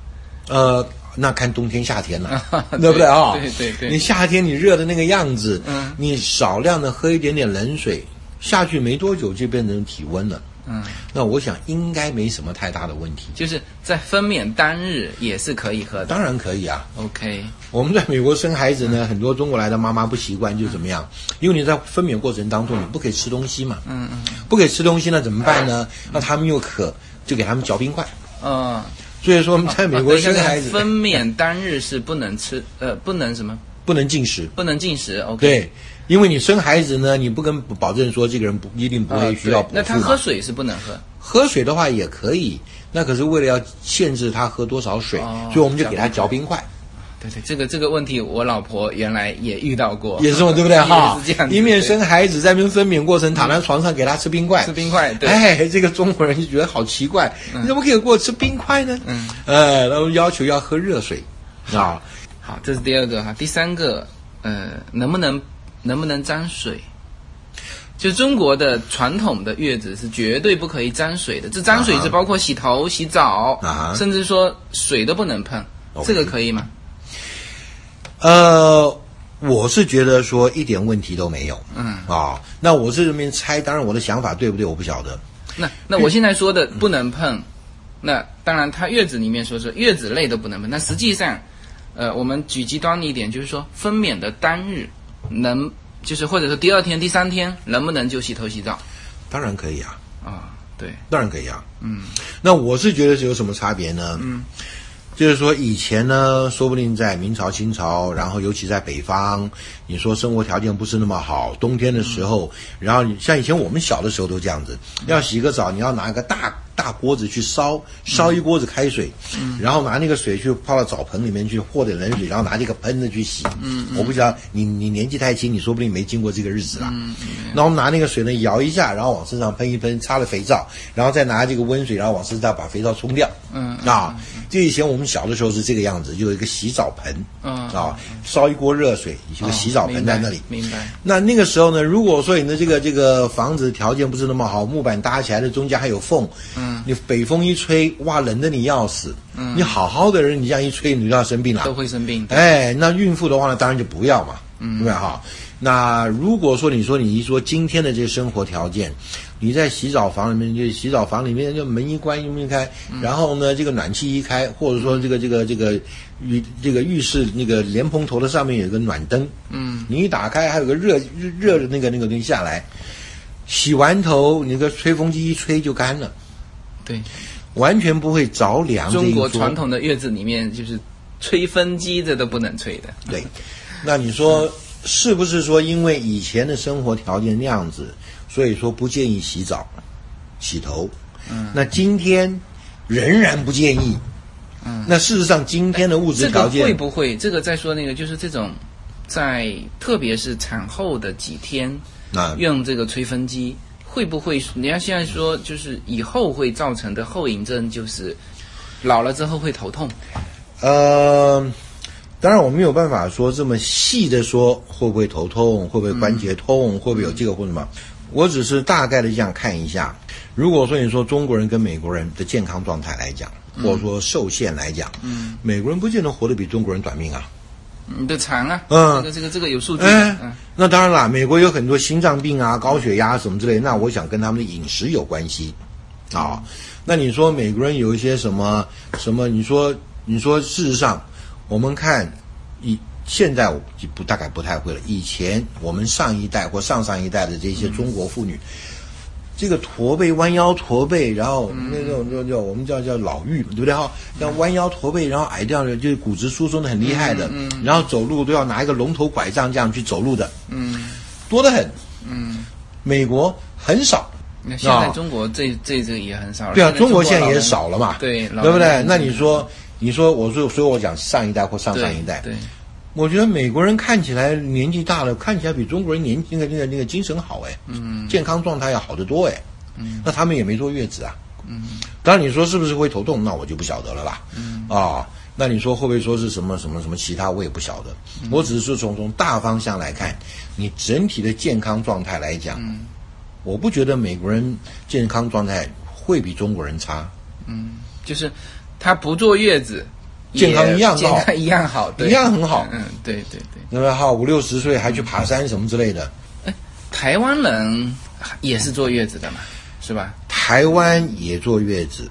呃，那看冬天夏天了，对不对啊？对对对。你夏天你热的那个样子，嗯，你少量的喝一点点冷水下去，没多久就变成体温了。嗯，那我想应该没什么太大的问题。就是在分娩当日也是可以喝的。当然可以啊。OK。我们在美国生孩子呢，很多中国来的妈妈不习惯，就怎么样？因为你在分娩过程当中，你不可以吃东西嘛。嗯嗯。不可以吃东西，那怎么办呢？那他们又渴，就给他们嚼冰块。嗯。所以说我们在美国生孩子，分娩当日是不能吃，呃，不能什么？不能进食。不能进食。OK。对。因为你生孩子呢，你不跟保证说这个人不一定不会需要补那他喝水是不能喝，喝水的话也可以，那可是为了要限制他喝多少水，所以我们就给他嚼冰块。对对，这个这个问题，我老婆原来也遇到过，也是嘛，对不对？哈也是这样，子一面生孩子，在分娩过程，躺在床上给他吃冰块，吃冰块，对，哎，这个中国人就觉得好奇怪，你怎么可以给我吃冰块呢？嗯，呃，然后要求要喝热水啊，好，这是第二个哈，第三个，呃，能不能能不能沾水？就中国的传统的月子是绝对不可以沾水的，这沾水是包括洗头、洗澡，啊甚至说水都不能碰，这个可以吗？呃，我是觉得说一点问题都没有，嗯。啊，那我是这边猜，当然我的想法对不对我不晓得，那那我现在说的不能碰，那当然，他月子里面说是月子类都不能碰，那实际上，呃，我们举极端一点，就是说分娩的当日能，就是或者说第二天、第三天能不能就洗头洗澡？当然可以啊，啊？对，当然可以啊，嗯，那我是觉得是有什么差别呢？嗯，就是说以前呢，说不定在明朝、清朝，然后尤其在北方，你说生活条件不是那么好，冬天的时候，然后你像以前我们小的时候都这样子，要洗个澡，你要拿一个大大锅子去烧，烧一锅子开水，然后拿那个水去泡到澡盆里面去和点冷水，然后拿这个喷子去洗。嗯，我不知道你你年纪太轻，你说不定没经过这个日子啦。嗯，然后我们拿那个水呢摇一下，然后往身上喷一喷，擦了肥皂，然后再拿这个温水，然后往身上把肥皂冲掉。嗯啊，就以前我们小的时候是这个样子，就有一个洗澡盆，嗯。啊，烧一锅热水，有个洗澡盆在那里。明白？明白那那个时候呢，如果说你的这个这个房子条件不是那么好，木板搭起来的中间还有缝，嗯，你北风一吹，哇，冷的你要死。嗯，你好好的人，你这样一吹，你就要生病了。都会生病。哎，那孕妇的话呢，当然就不要嘛，嗯，对不对哈？那如果说你说你一说今天的这个生活条件，你在洗澡房里面，就洗澡房里面就门一关一开，然后呢这个暖气一开，或者说这个这个这个浴这个浴室那个莲蓬头的上面有个暖灯，嗯，你一打开还有个热热热的那个那个东西下来，洗完头你那个吹风机一吹就干了，对，完全不会着凉。中国传统的月子里面就是吹风机这都不能吹的。对，那你说是不是说因为以前的生活条件那样子，所以说不建议洗澡、洗头？嗯，那今天仍然不建议。嗯，那事实上今天的物质这个条件，会不会？这个再说那个，就是这种在特别是产后的几天啊用这个吹风机，会不会？人家现在说，就是以后会造成的后遗症，就是老了之后会头痛。呃，当然我没有办法说这么细的说会不会头痛，会不会关节痛，会不会有这个或什么。我只是大概的这样看一下。如果说你说中国人跟美国人的健康状态来讲，或者说受限来讲，嗯，美国人不见得活得比中国人短命啊。你的长啊，嗯这个这个这个有数据，哎嗯，那当然啦，美国有很多心脏病啊、高血压什么之类，那我想跟他们的饮食有关系啊。那你说美国人有一些什么什么？你说你说，事实上，我们看以现在我就不大概不太会了。以前我们上一代或上上一代的这些中国妇女。这个驼背、弯腰驼背，然后那种就叫我们叫叫老妪，对不对哈？像弯腰驼背，然后矮掉的，就是骨质疏松的很厉害的，然后走路都要拿一个龙头拐杖这样去走路的，嗯多得很。嗯。美国很少，那现在中国这这这个也很少了。对啊，中国现在也少了嘛，对老对不对？那你说，你说，我说，所以我讲上一代或上上一代，对，我觉得美国人看起来年纪大了，看起来比中国人年那个那个那个精神好哎，嗯。健康状态要好得多哎，嗯。那他们也没坐月子啊，嗯。当然你说是不是会头痛，那我就不晓得了啦，嗯。啊，那你说会不会说是什么什么什么其他，我也不晓得，嗯。我只是说从从大方向来看，你整体的健康状态来讲，嗯。我不觉得美国人健康状态会比中国人差，嗯，就是他不坐月子，健康一样好健康一样好，对一样很好嗯，对对对。那么？哈，五六十岁还去爬山什么之类的，哎台湾人也是坐月子的嘛，是吧？台湾也坐月子，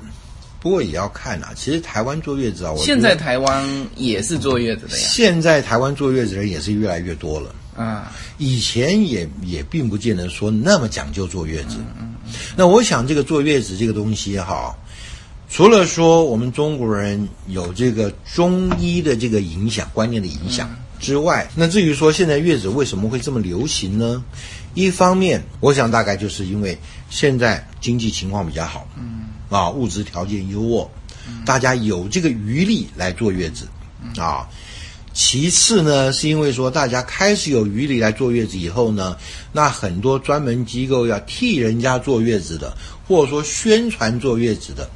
不过也要看啊。其实台湾坐月子啊，我现在台湾也是坐月子的呀。现在台湾坐月子的人也是越来越多了。啊，以前也也并不见得说那么讲究坐月子。那我想这个坐月子这个东西哈，除了说我们中国人有这个中医的这个影响观念的影响之外，那至于说现在月子为什么会这么流行呢？一方面，我想大概就是因为现在经济情况比较好，嗯，啊，物质条件优渥，大家有这个余力来坐月子，啊。其次呢，是因为说大家开始有余力来坐月子以后呢，那很多专门机构要替人家坐月子的，或者说宣传坐月子的，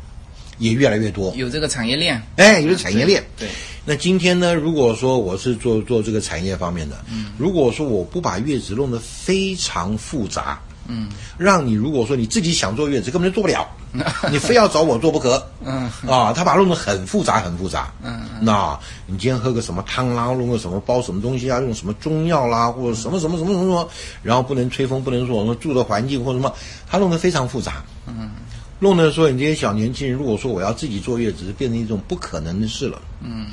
也越来越多。有这个产业链，哎，有产业链。对，那今天呢，如果说我是做做这个产业方面的，嗯，如果说我不把月子弄得非常复杂，嗯，让你如果说你自己想坐月子根本就做不了，你非要找我做不可，嗯。啊，他把它弄得很复杂很复杂，嗯，那你今天喝个什么汤啦，弄个什么包什么东西啊，用什么中药啦，或者什么什么什么什么什么，然后不能吹风，不能说我们住的环境或者什么，他弄得非常复杂，嗯，弄得说你这些小年轻人，如果说我要自己坐月子，变成一种不可能的事了，嗯，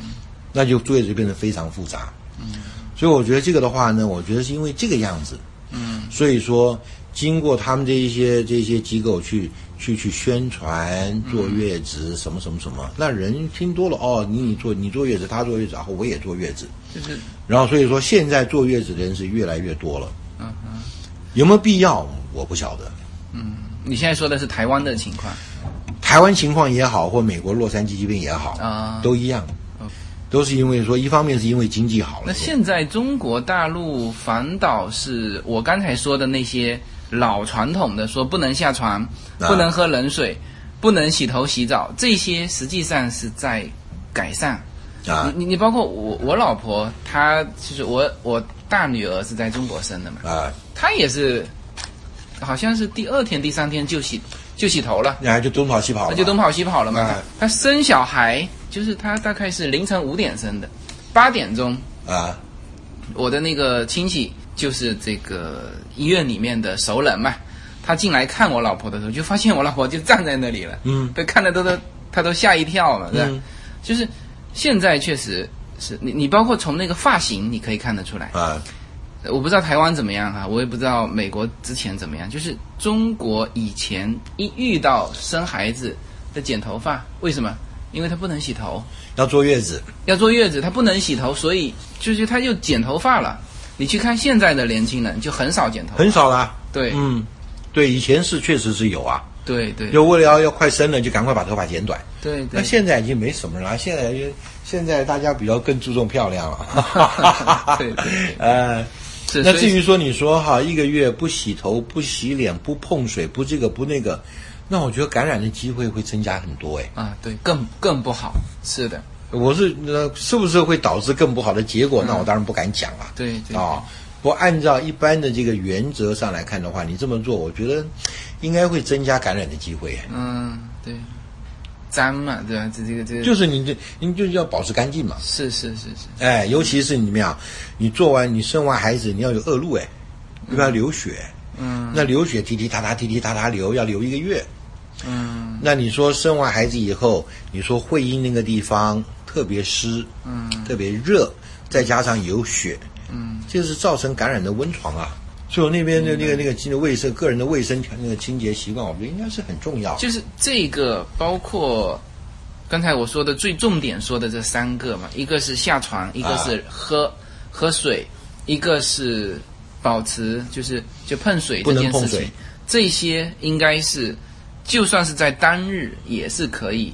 那就坐月子就变得非常复杂，嗯，所以我觉得这个的话呢，我觉得是因为这个样子，嗯，所以说。经过他们这一些这些机构去去去宣传坐月子什么什么什么，那人听多了哦，你你坐你坐月子，他坐月子，然后我也坐月子，就是，然后所以说现在坐月子的人是越来越多了，嗯嗯，有没有必要？我不晓得，你现在说的是台湾的情况。台湾情况也好，或美国洛杉矶疾病也好，啊？都一样，都是因为说一方面是因为经济好了，那现在中国大陆反倒是我刚才说的那些老传统的，说不能下床，啊。不能喝冷水，不能洗头洗澡，这些实际上是在改善。啊。你你你包括我我老婆，她就是我我大女儿是在中国生的嘛，啊，她也是，好像是第二天第三天就洗就洗头了。然后就东跑西跑了。就东跑西跑了嘛。哎。他生小孩就是他大概是凌晨五点生的，八点钟，啊。我的那个亲戚就是这个医院里面的熟人嘛，他进来看我老婆的时候，就发现我老婆就站在那里了，嗯。被看的都都他都吓一跳嘛，对吧？嗯。就是现在确实是你你包括从那个发型你可以看得出来，啊我不知道台湾怎么样哈、我也不知道美国之前怎么样。就是中国以前一遇到生孩子的剪头发，为什么？因为他不能洗头，要坐月子，要坐月子，他不能洗头，所以就是他就剪头发了。你去看现在的年轻人，就很少剪头发，很少啦，对、嗯，对，以前是确实是有啊，对对就为了要要快生了，就赶快把头发剪短。对对，那现在已经没什么了，现在就现在大家比较更注重漂亮了。对对对 呃，那是所以至于说你说哈，一个月不洗头、不洗脸、不碰水、不这个不那个，那我觉得感染的机会会增加很多哎。啊，对，更更不好，是的，我是呃，是不是会导致更不好的结果？那我当然不敢讲了。对对啊，不按照一般的这个原则上来看的话，你这么做，我觉得应该会增加感染的机会。嗯，对，脏嘛，对吧？这这个这个就是你这，你就是要保持干净嘛。是是是是，哎，尤其是你们啊，你做完你生完孩子，你要有恶露哎，又要流血，嗯那流血滴滴答答滴滴答答流，要流一个月。嗯那你说生完孩子以后，你说会阴那个地方特别湿，嗯特别热，再加上有血，嗯，这是造成感染的温床啊。所以那边的那个那个那个卫生个人的卫生那个清洁习惯，我觉得应该是很重要。就是这个包括刚才我说的最重点说的这三个嘛，一个是下床，一个是喝、喝水，一个是保持就是就碰水不这件事情能碰水，这些应该是就算是在当日也是可以。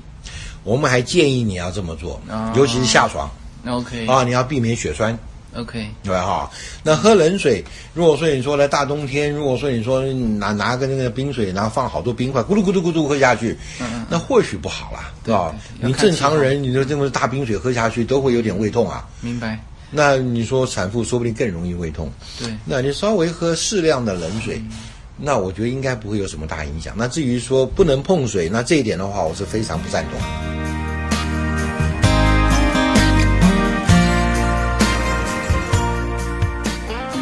我们还建议你要这么做，哦尤其是下床 OK 啊，你要避免血栓。OK，对吧？哈，那喝冷水，如果说你说呢，大冬天，如果说你说拿拿个那个冰水，然后放好多冰块，咕噜咕噜咕噜喝下去，那或许不好啦，对吧？你正常人，你就这么大冰水喝下去，都会有点胃痛啊。明白。那你说产妇说不定更容易胃痛，对，那你稍微喝适量的冷水，那我觉得应该不会有什么大影响。那至于说不能碰水，那这一点的话，我是非常不赞同。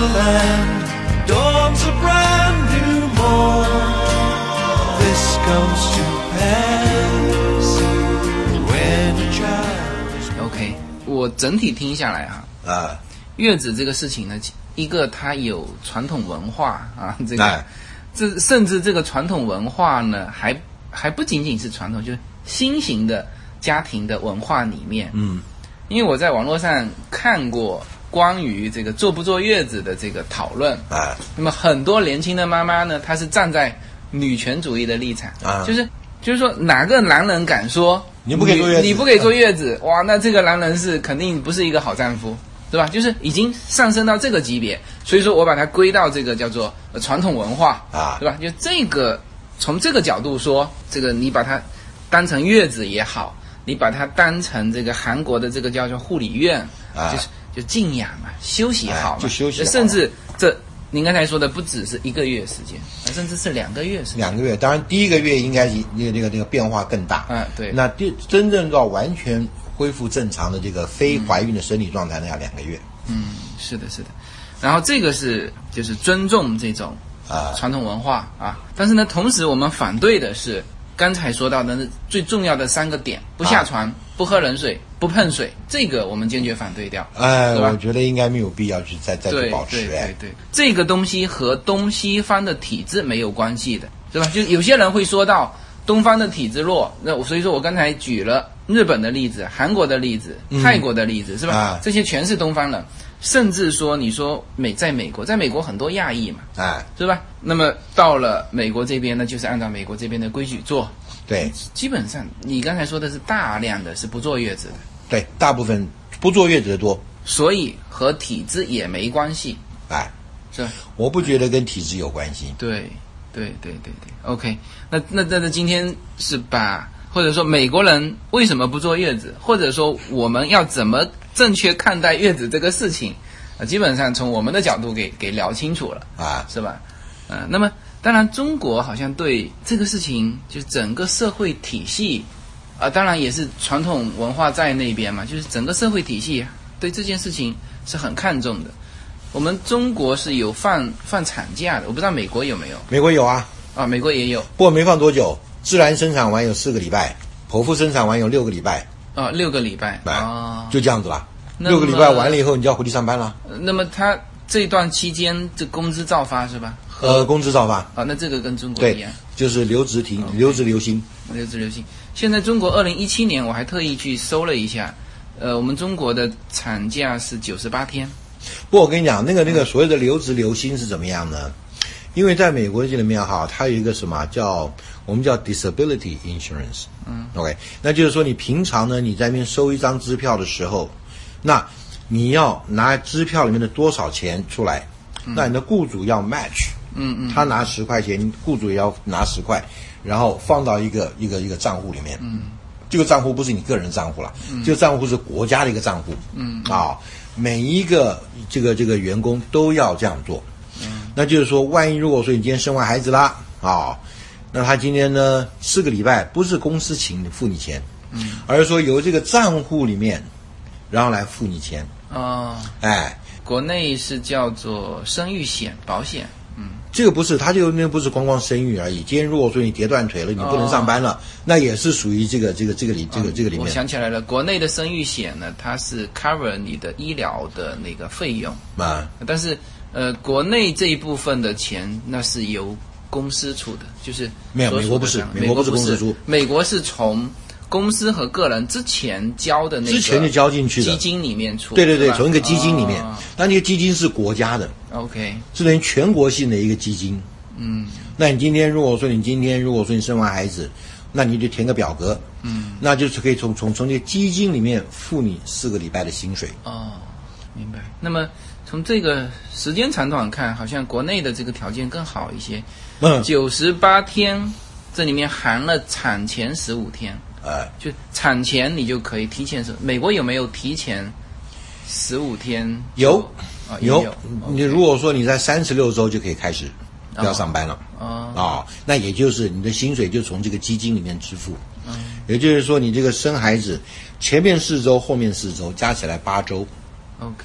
The land dawns a brand new morn. This comes to pass when a child is OK，我我整体听下来啊，啊，月子这个事情呢，一个它有传统文化啊，这个哎。这甚至这个传统文化呢，还还不仅仅是传统，就是新型的家庭的文化里面，嗯。因为我在网络上看过关于这个坐不坐月子的这个讨论，啊那么很多年轻的妈妈呢，她是站在女权主义的立场，啊。就是就是说哪个男人敢说你不给坐月子。你不给坐月子，哇，那这个男人是肯定不是一个好丈夫，对吧？就是已经上升到这个级别，所以说我把它归到这个叫做呃传统文化啊。对吧？就这个从这个角度说，这个你把它当成月子也好，你把它当成这个韩国的这个叫做护理院，啊。就是就静养嘛，休息好嘛，哎就休息好甚至这您刚才说的不只是一个月时间，甚至是两个月时间。两个月，当然第一个月应该是那个那个那个变化更大。嗯对那第真正到完全恢复正常的这个非怀孕的生理状态，呢要两个月嗯，是的，是的。然后这个是就是尊重这种啊传统文化啊，但是呢，同时我们反对的是刚才说到的那最重要的三个点：不下床、不喝冷水、不碰水，这个我们坚决反对掉。哎，我觉得应该没有必要去再再去对保持对哎对。对，这个东西和东西方的体制没有关系的，对吧？就有些人会说到东方的体制弱，那所以说我刚才举了日本的例子、韩国的例子、泰国的例子，是吧？啊这些全是东方人，甚至说你说美在美国，在美国很多亚裔嘛，哎，是吧？那么到了美国这边呢，就是按照美国这边的规矩做，对基本上你刚才说的是大量的是不坐月子的，对，大部分不坐月子的多。所以和体质也没关系，哎，是吧？我不觉得跟体质有关系。对，对对对对，OK 那。那那那今天是把或者说美国人为什么不坐月子，或者说我们要怎么正确看待月子这个事情，啊，基本上从我们的角度给给聊清楚了，啊，是吧？呃，那么当然中国好像对这个事情，就是整个社会体系，啊、当然也是传统文化在那边嘛，就是整个社会体系对这件事情是很看重的。我们中国是有放放产假的，我不知道美国有没有美国有啊，啊？美国也有不过没放多久，自然生产完有四个礼拜，剖腹生产完有六个礼拜，啊，六个礼拜哎啊。就这样子了。六个礼拜完了以后，你就要回去上班了。呃那么他这段期间这工资照发是吧？呃，工资照发，啊，那这个跟中国一样。，就是留职停，留职留薪。留职留薪。现在中国二零一七年，我还特意去搜了一下，呃，我们中国的产假是九十八天。不过我跟你讲，那个那个所谓的留职留薪是怎么样呢？因为在美国这里面哈，它有一个什么叫我们叫 disability insurance，嗯，OK，那就是说你平常呢你在那边收一张支票的时候，那你要拿支票里面的多少钱出来，那你的雇主要 match，嗯嗯，他拿十块钱，雇主也要拿十块，然后放到一个一个一个账户里面，嗯，这个账户不是你个人账户了，这个账户是国家的一个账户，嗯。啊，每一个这个这个员工都要这样做，嗯，那就是说，万一如果说你今天生完孩子啦，啊，那他今天呢四个礼拜不是公司请你付你钱，嗯，而是说由这个账户里面，然后来付你钱，哦，哎。国内是叫做生育险保险。嗯这个不是，他就那不是光光生育而已。今天如果说你跌断腿了，你不能上班了，那也是属于这个这个这个里这个这个里面我想起来了，国内的生育险呢，它是 cover 你的医疗的那个费用，啊。但是呃，国内这一部分的钱那是由公司出的，就是没有美国不是美国不是公司出。美国是从公司和个人之前交的那个之前就交进去的。基金里面出，对对对从一个基金里面。哦，那那个基金是国家的，OK，是等于全国性的一个基金。嗯。那你今天如果说你今天如果说你生完孩子，那你就填个表格，嗯，那就是可以从从从这个基金里面付你四个礼拜的薪水。哦，明白。那么从这个时间长短看，好像国内的这个条件更好一些，嗯，九十八天，这里面含了产前十五天，哎，就产前你就可以提前十。美国有没有提前十五天？有。有。有。你如果说你在三十六周就可以开始要上班了。啊啊、那也就是你的薪水就从这个基金里面支付，嗯。也就是说你这个生孩子前面四周，后面四周加起来八周，，OK，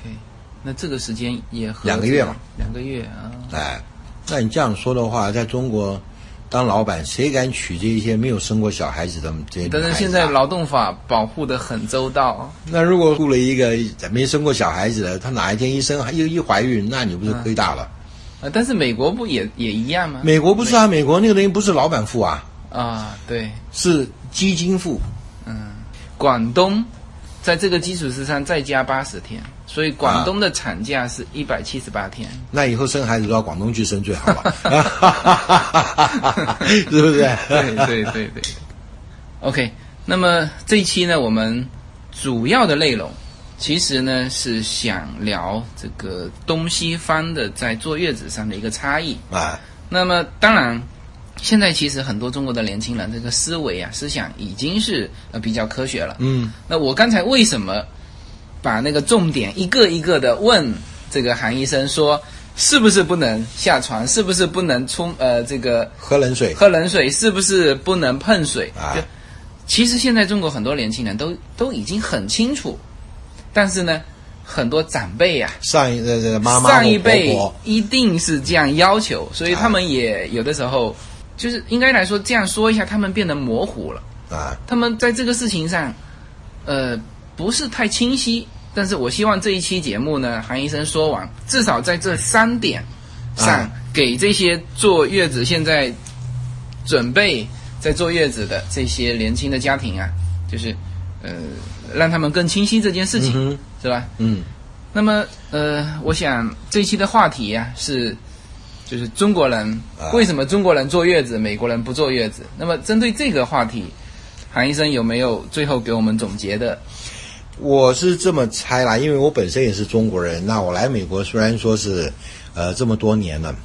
那这个时间也和两个月嘛，两个月啊，哎，那你这样说的话，在中国，当老板，谁敢娶这一些没有生过小孩子的这些？但是现在劳动法保护的很周到，那如果雇了一个没生过小孩子的，他哪一天一生又一怀孕，那你不是亏大了？啊，但是美国不也也一样吗？美国不是啊，美国那个东西不是老板付啊，啊，对，是基金付。嗯广东在这个基础之上再加八十天，所以广东的产假是一百七十八天。那以后生孩子都到广东去生最好了，是不是？对对对对。OK，那么这一期呢，我们主要的内容其实呢是想聊这个东西方的在坐月子上的一个差异。啊，那么当然，现在其实很多中国的年轻人这个思维啊、思想已经是呃比较科学了。嗯，那我刚才为什么把那个重点一个一个的问这个韩医生说，是不是不能下床？是不是不能冲呃这个喝冷水。喝冷水？是不是不能碰水？啊就其实现在中国很多年轻人都都已经很清楚，但是呢，很多长辈呀、上一呃这个妈妈上一辈一定是这样要求，所以他们也有的时候就是应该来说这样说一下，他们变得模糊了。啊，他们在这个事情上，呃，不是太清晰。但是我希望这一期节目呢，韩医生说完，至少在这三点上，啊给这些坐月子现在准备在坐月子的这些年轻的家庭啊，就是呃，让他们更清晰这件事情，嗯是吧？嗯那么呃，我想这一期的话题呀、是，就是中国人啊为什么中国人坐月子，美国人不坐月子？那么针对这个话题，韩医生有没有最后给我们总结的？我是这么猜啦，因为我本身也是中国人，那我来美国虽然说是，呃，这么多年了，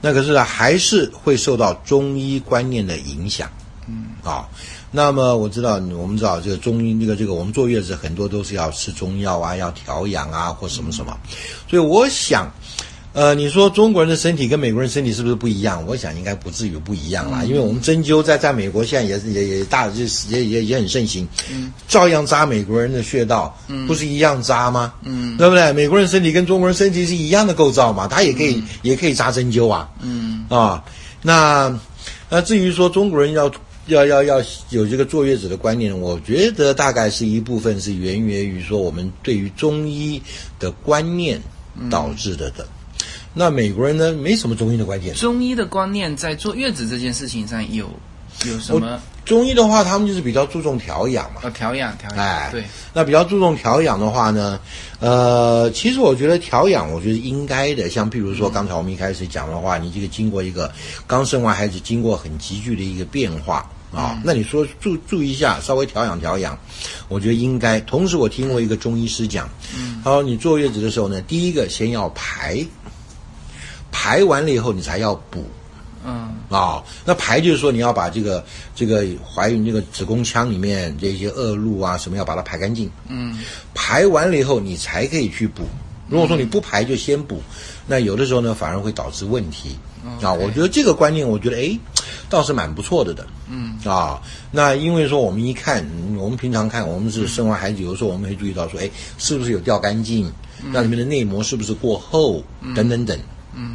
那可是还是会受到中医观念的影响，嗯啊，那么我知道，我们知道这个中医这个这个，我们坐月子很多都是要吃中药啊，要调养啊，或什么什么，所以我想。呃，你说中国人的身体跟美国人身体是不是不一样？我想应该不至于不一样啦，因为我们针灸在在美国现在也是也也大就也也也很盛行，嗯，照样扎美国人的穴道，嗯，不是一样扎吗？嗯，对不对？美国人身体跟中国人身体是一样的构造嘛，他也可以、也可以扎针灸啊，嗯啊，那那至于说中国人要要要要有这个坐月子的观念，我觉得大概是一部分是源于说我们对于中医的观念导致的的。那美国人呢，没什么中医的观念。中医的观念在坐月子这件事情上有有什么？中医的话，他们就是比较注重调养嘛。呃，调养调养，哎，对，那比较注重调养的话呢，呃，其实我觉得调养，我觉得应该的。像譬如说，刚才我们一开始讲的话，你这个经过一个刚生完孩子，经过很急剧的一个变化啊，那你说注注意一下，稍微调养调养，我觉得应该。同时，我听过一个中医师讲，嗯，他说你坐月子的时候呢，第一个先要排，排完了以后你才要补。嗯啊、那排就是说你要把这个这个怀孕这个子宫腔里面这些恶露啊什么要把它排干净，嗯排完了以后你才可以去补。如果说你不排就先补，那有的时候呢反而会导致问题啊。我觉得这个观念，我觉得哎倒是蛮不错的的。嗯啊，那因为说我们一看，嗯我们平常看，我们是生完孩子，有的时候我们会注意到说，哎，是不是有掉干净？那里面的内膜是不是过厚？等等等。嗯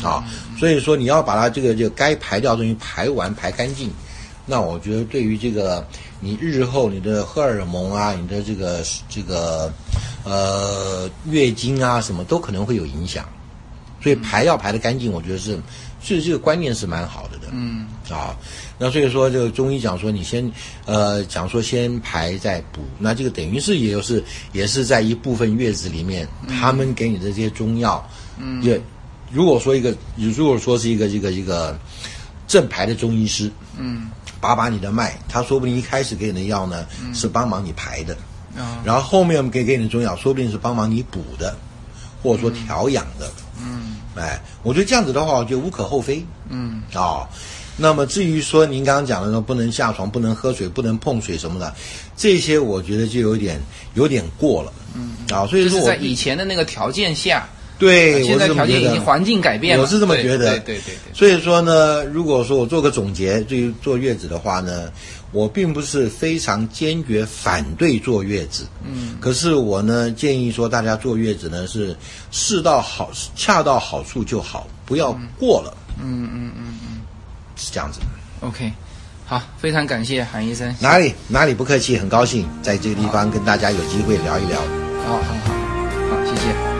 啊，所以说你要把它这个这个该排掉的东西排完排干净，那我觉得对于这个你日后你的荷尔蒙啊，你的这个这个呃月经啊什么都可能会有影响，所以排要排的干净，我觉得是所以这个观念是蛮好的的。嗯。啊，那所以说这个中医讲说你先呃讲说先排再补，那这个等于是也就是也是在一部分月子里面，他们给你的这些中药，嗯，也如果说一个如果说是一个一个一个正牌的中医师，嗯。把把你的脉，他说不定一开始给你的药呢、是帮忙你排的，啊。然后后面给给你的中药，说不定是帮忙你补的，或者说调养的。嗯。哎，我觉得这样子的话，我觉得无可厚非。嗯。哦，那么至于说您刚刚讲的说不能下床、不能喝水、不能碰水什么的，这些我觉得就有点有点过了。嗯，啊，所以说我在以前的那个条件下，对，现在条件已经环境改变了，我是这么觉得对对对对。所以说呢，如果说我做个总结，对于坐月子的话呢，我并不是非常坚决反对坐月子，嗯，可是我呢建议说，大家坐月子呢是适到好恰到好处就好，不要过了，嗯嗯嗯嗯是这样子。OK，好，非常感谢韩医生。哪里哪里不客气，很高兴在这个地方跟大家有机会聊一聊。好好好，好，谢谢。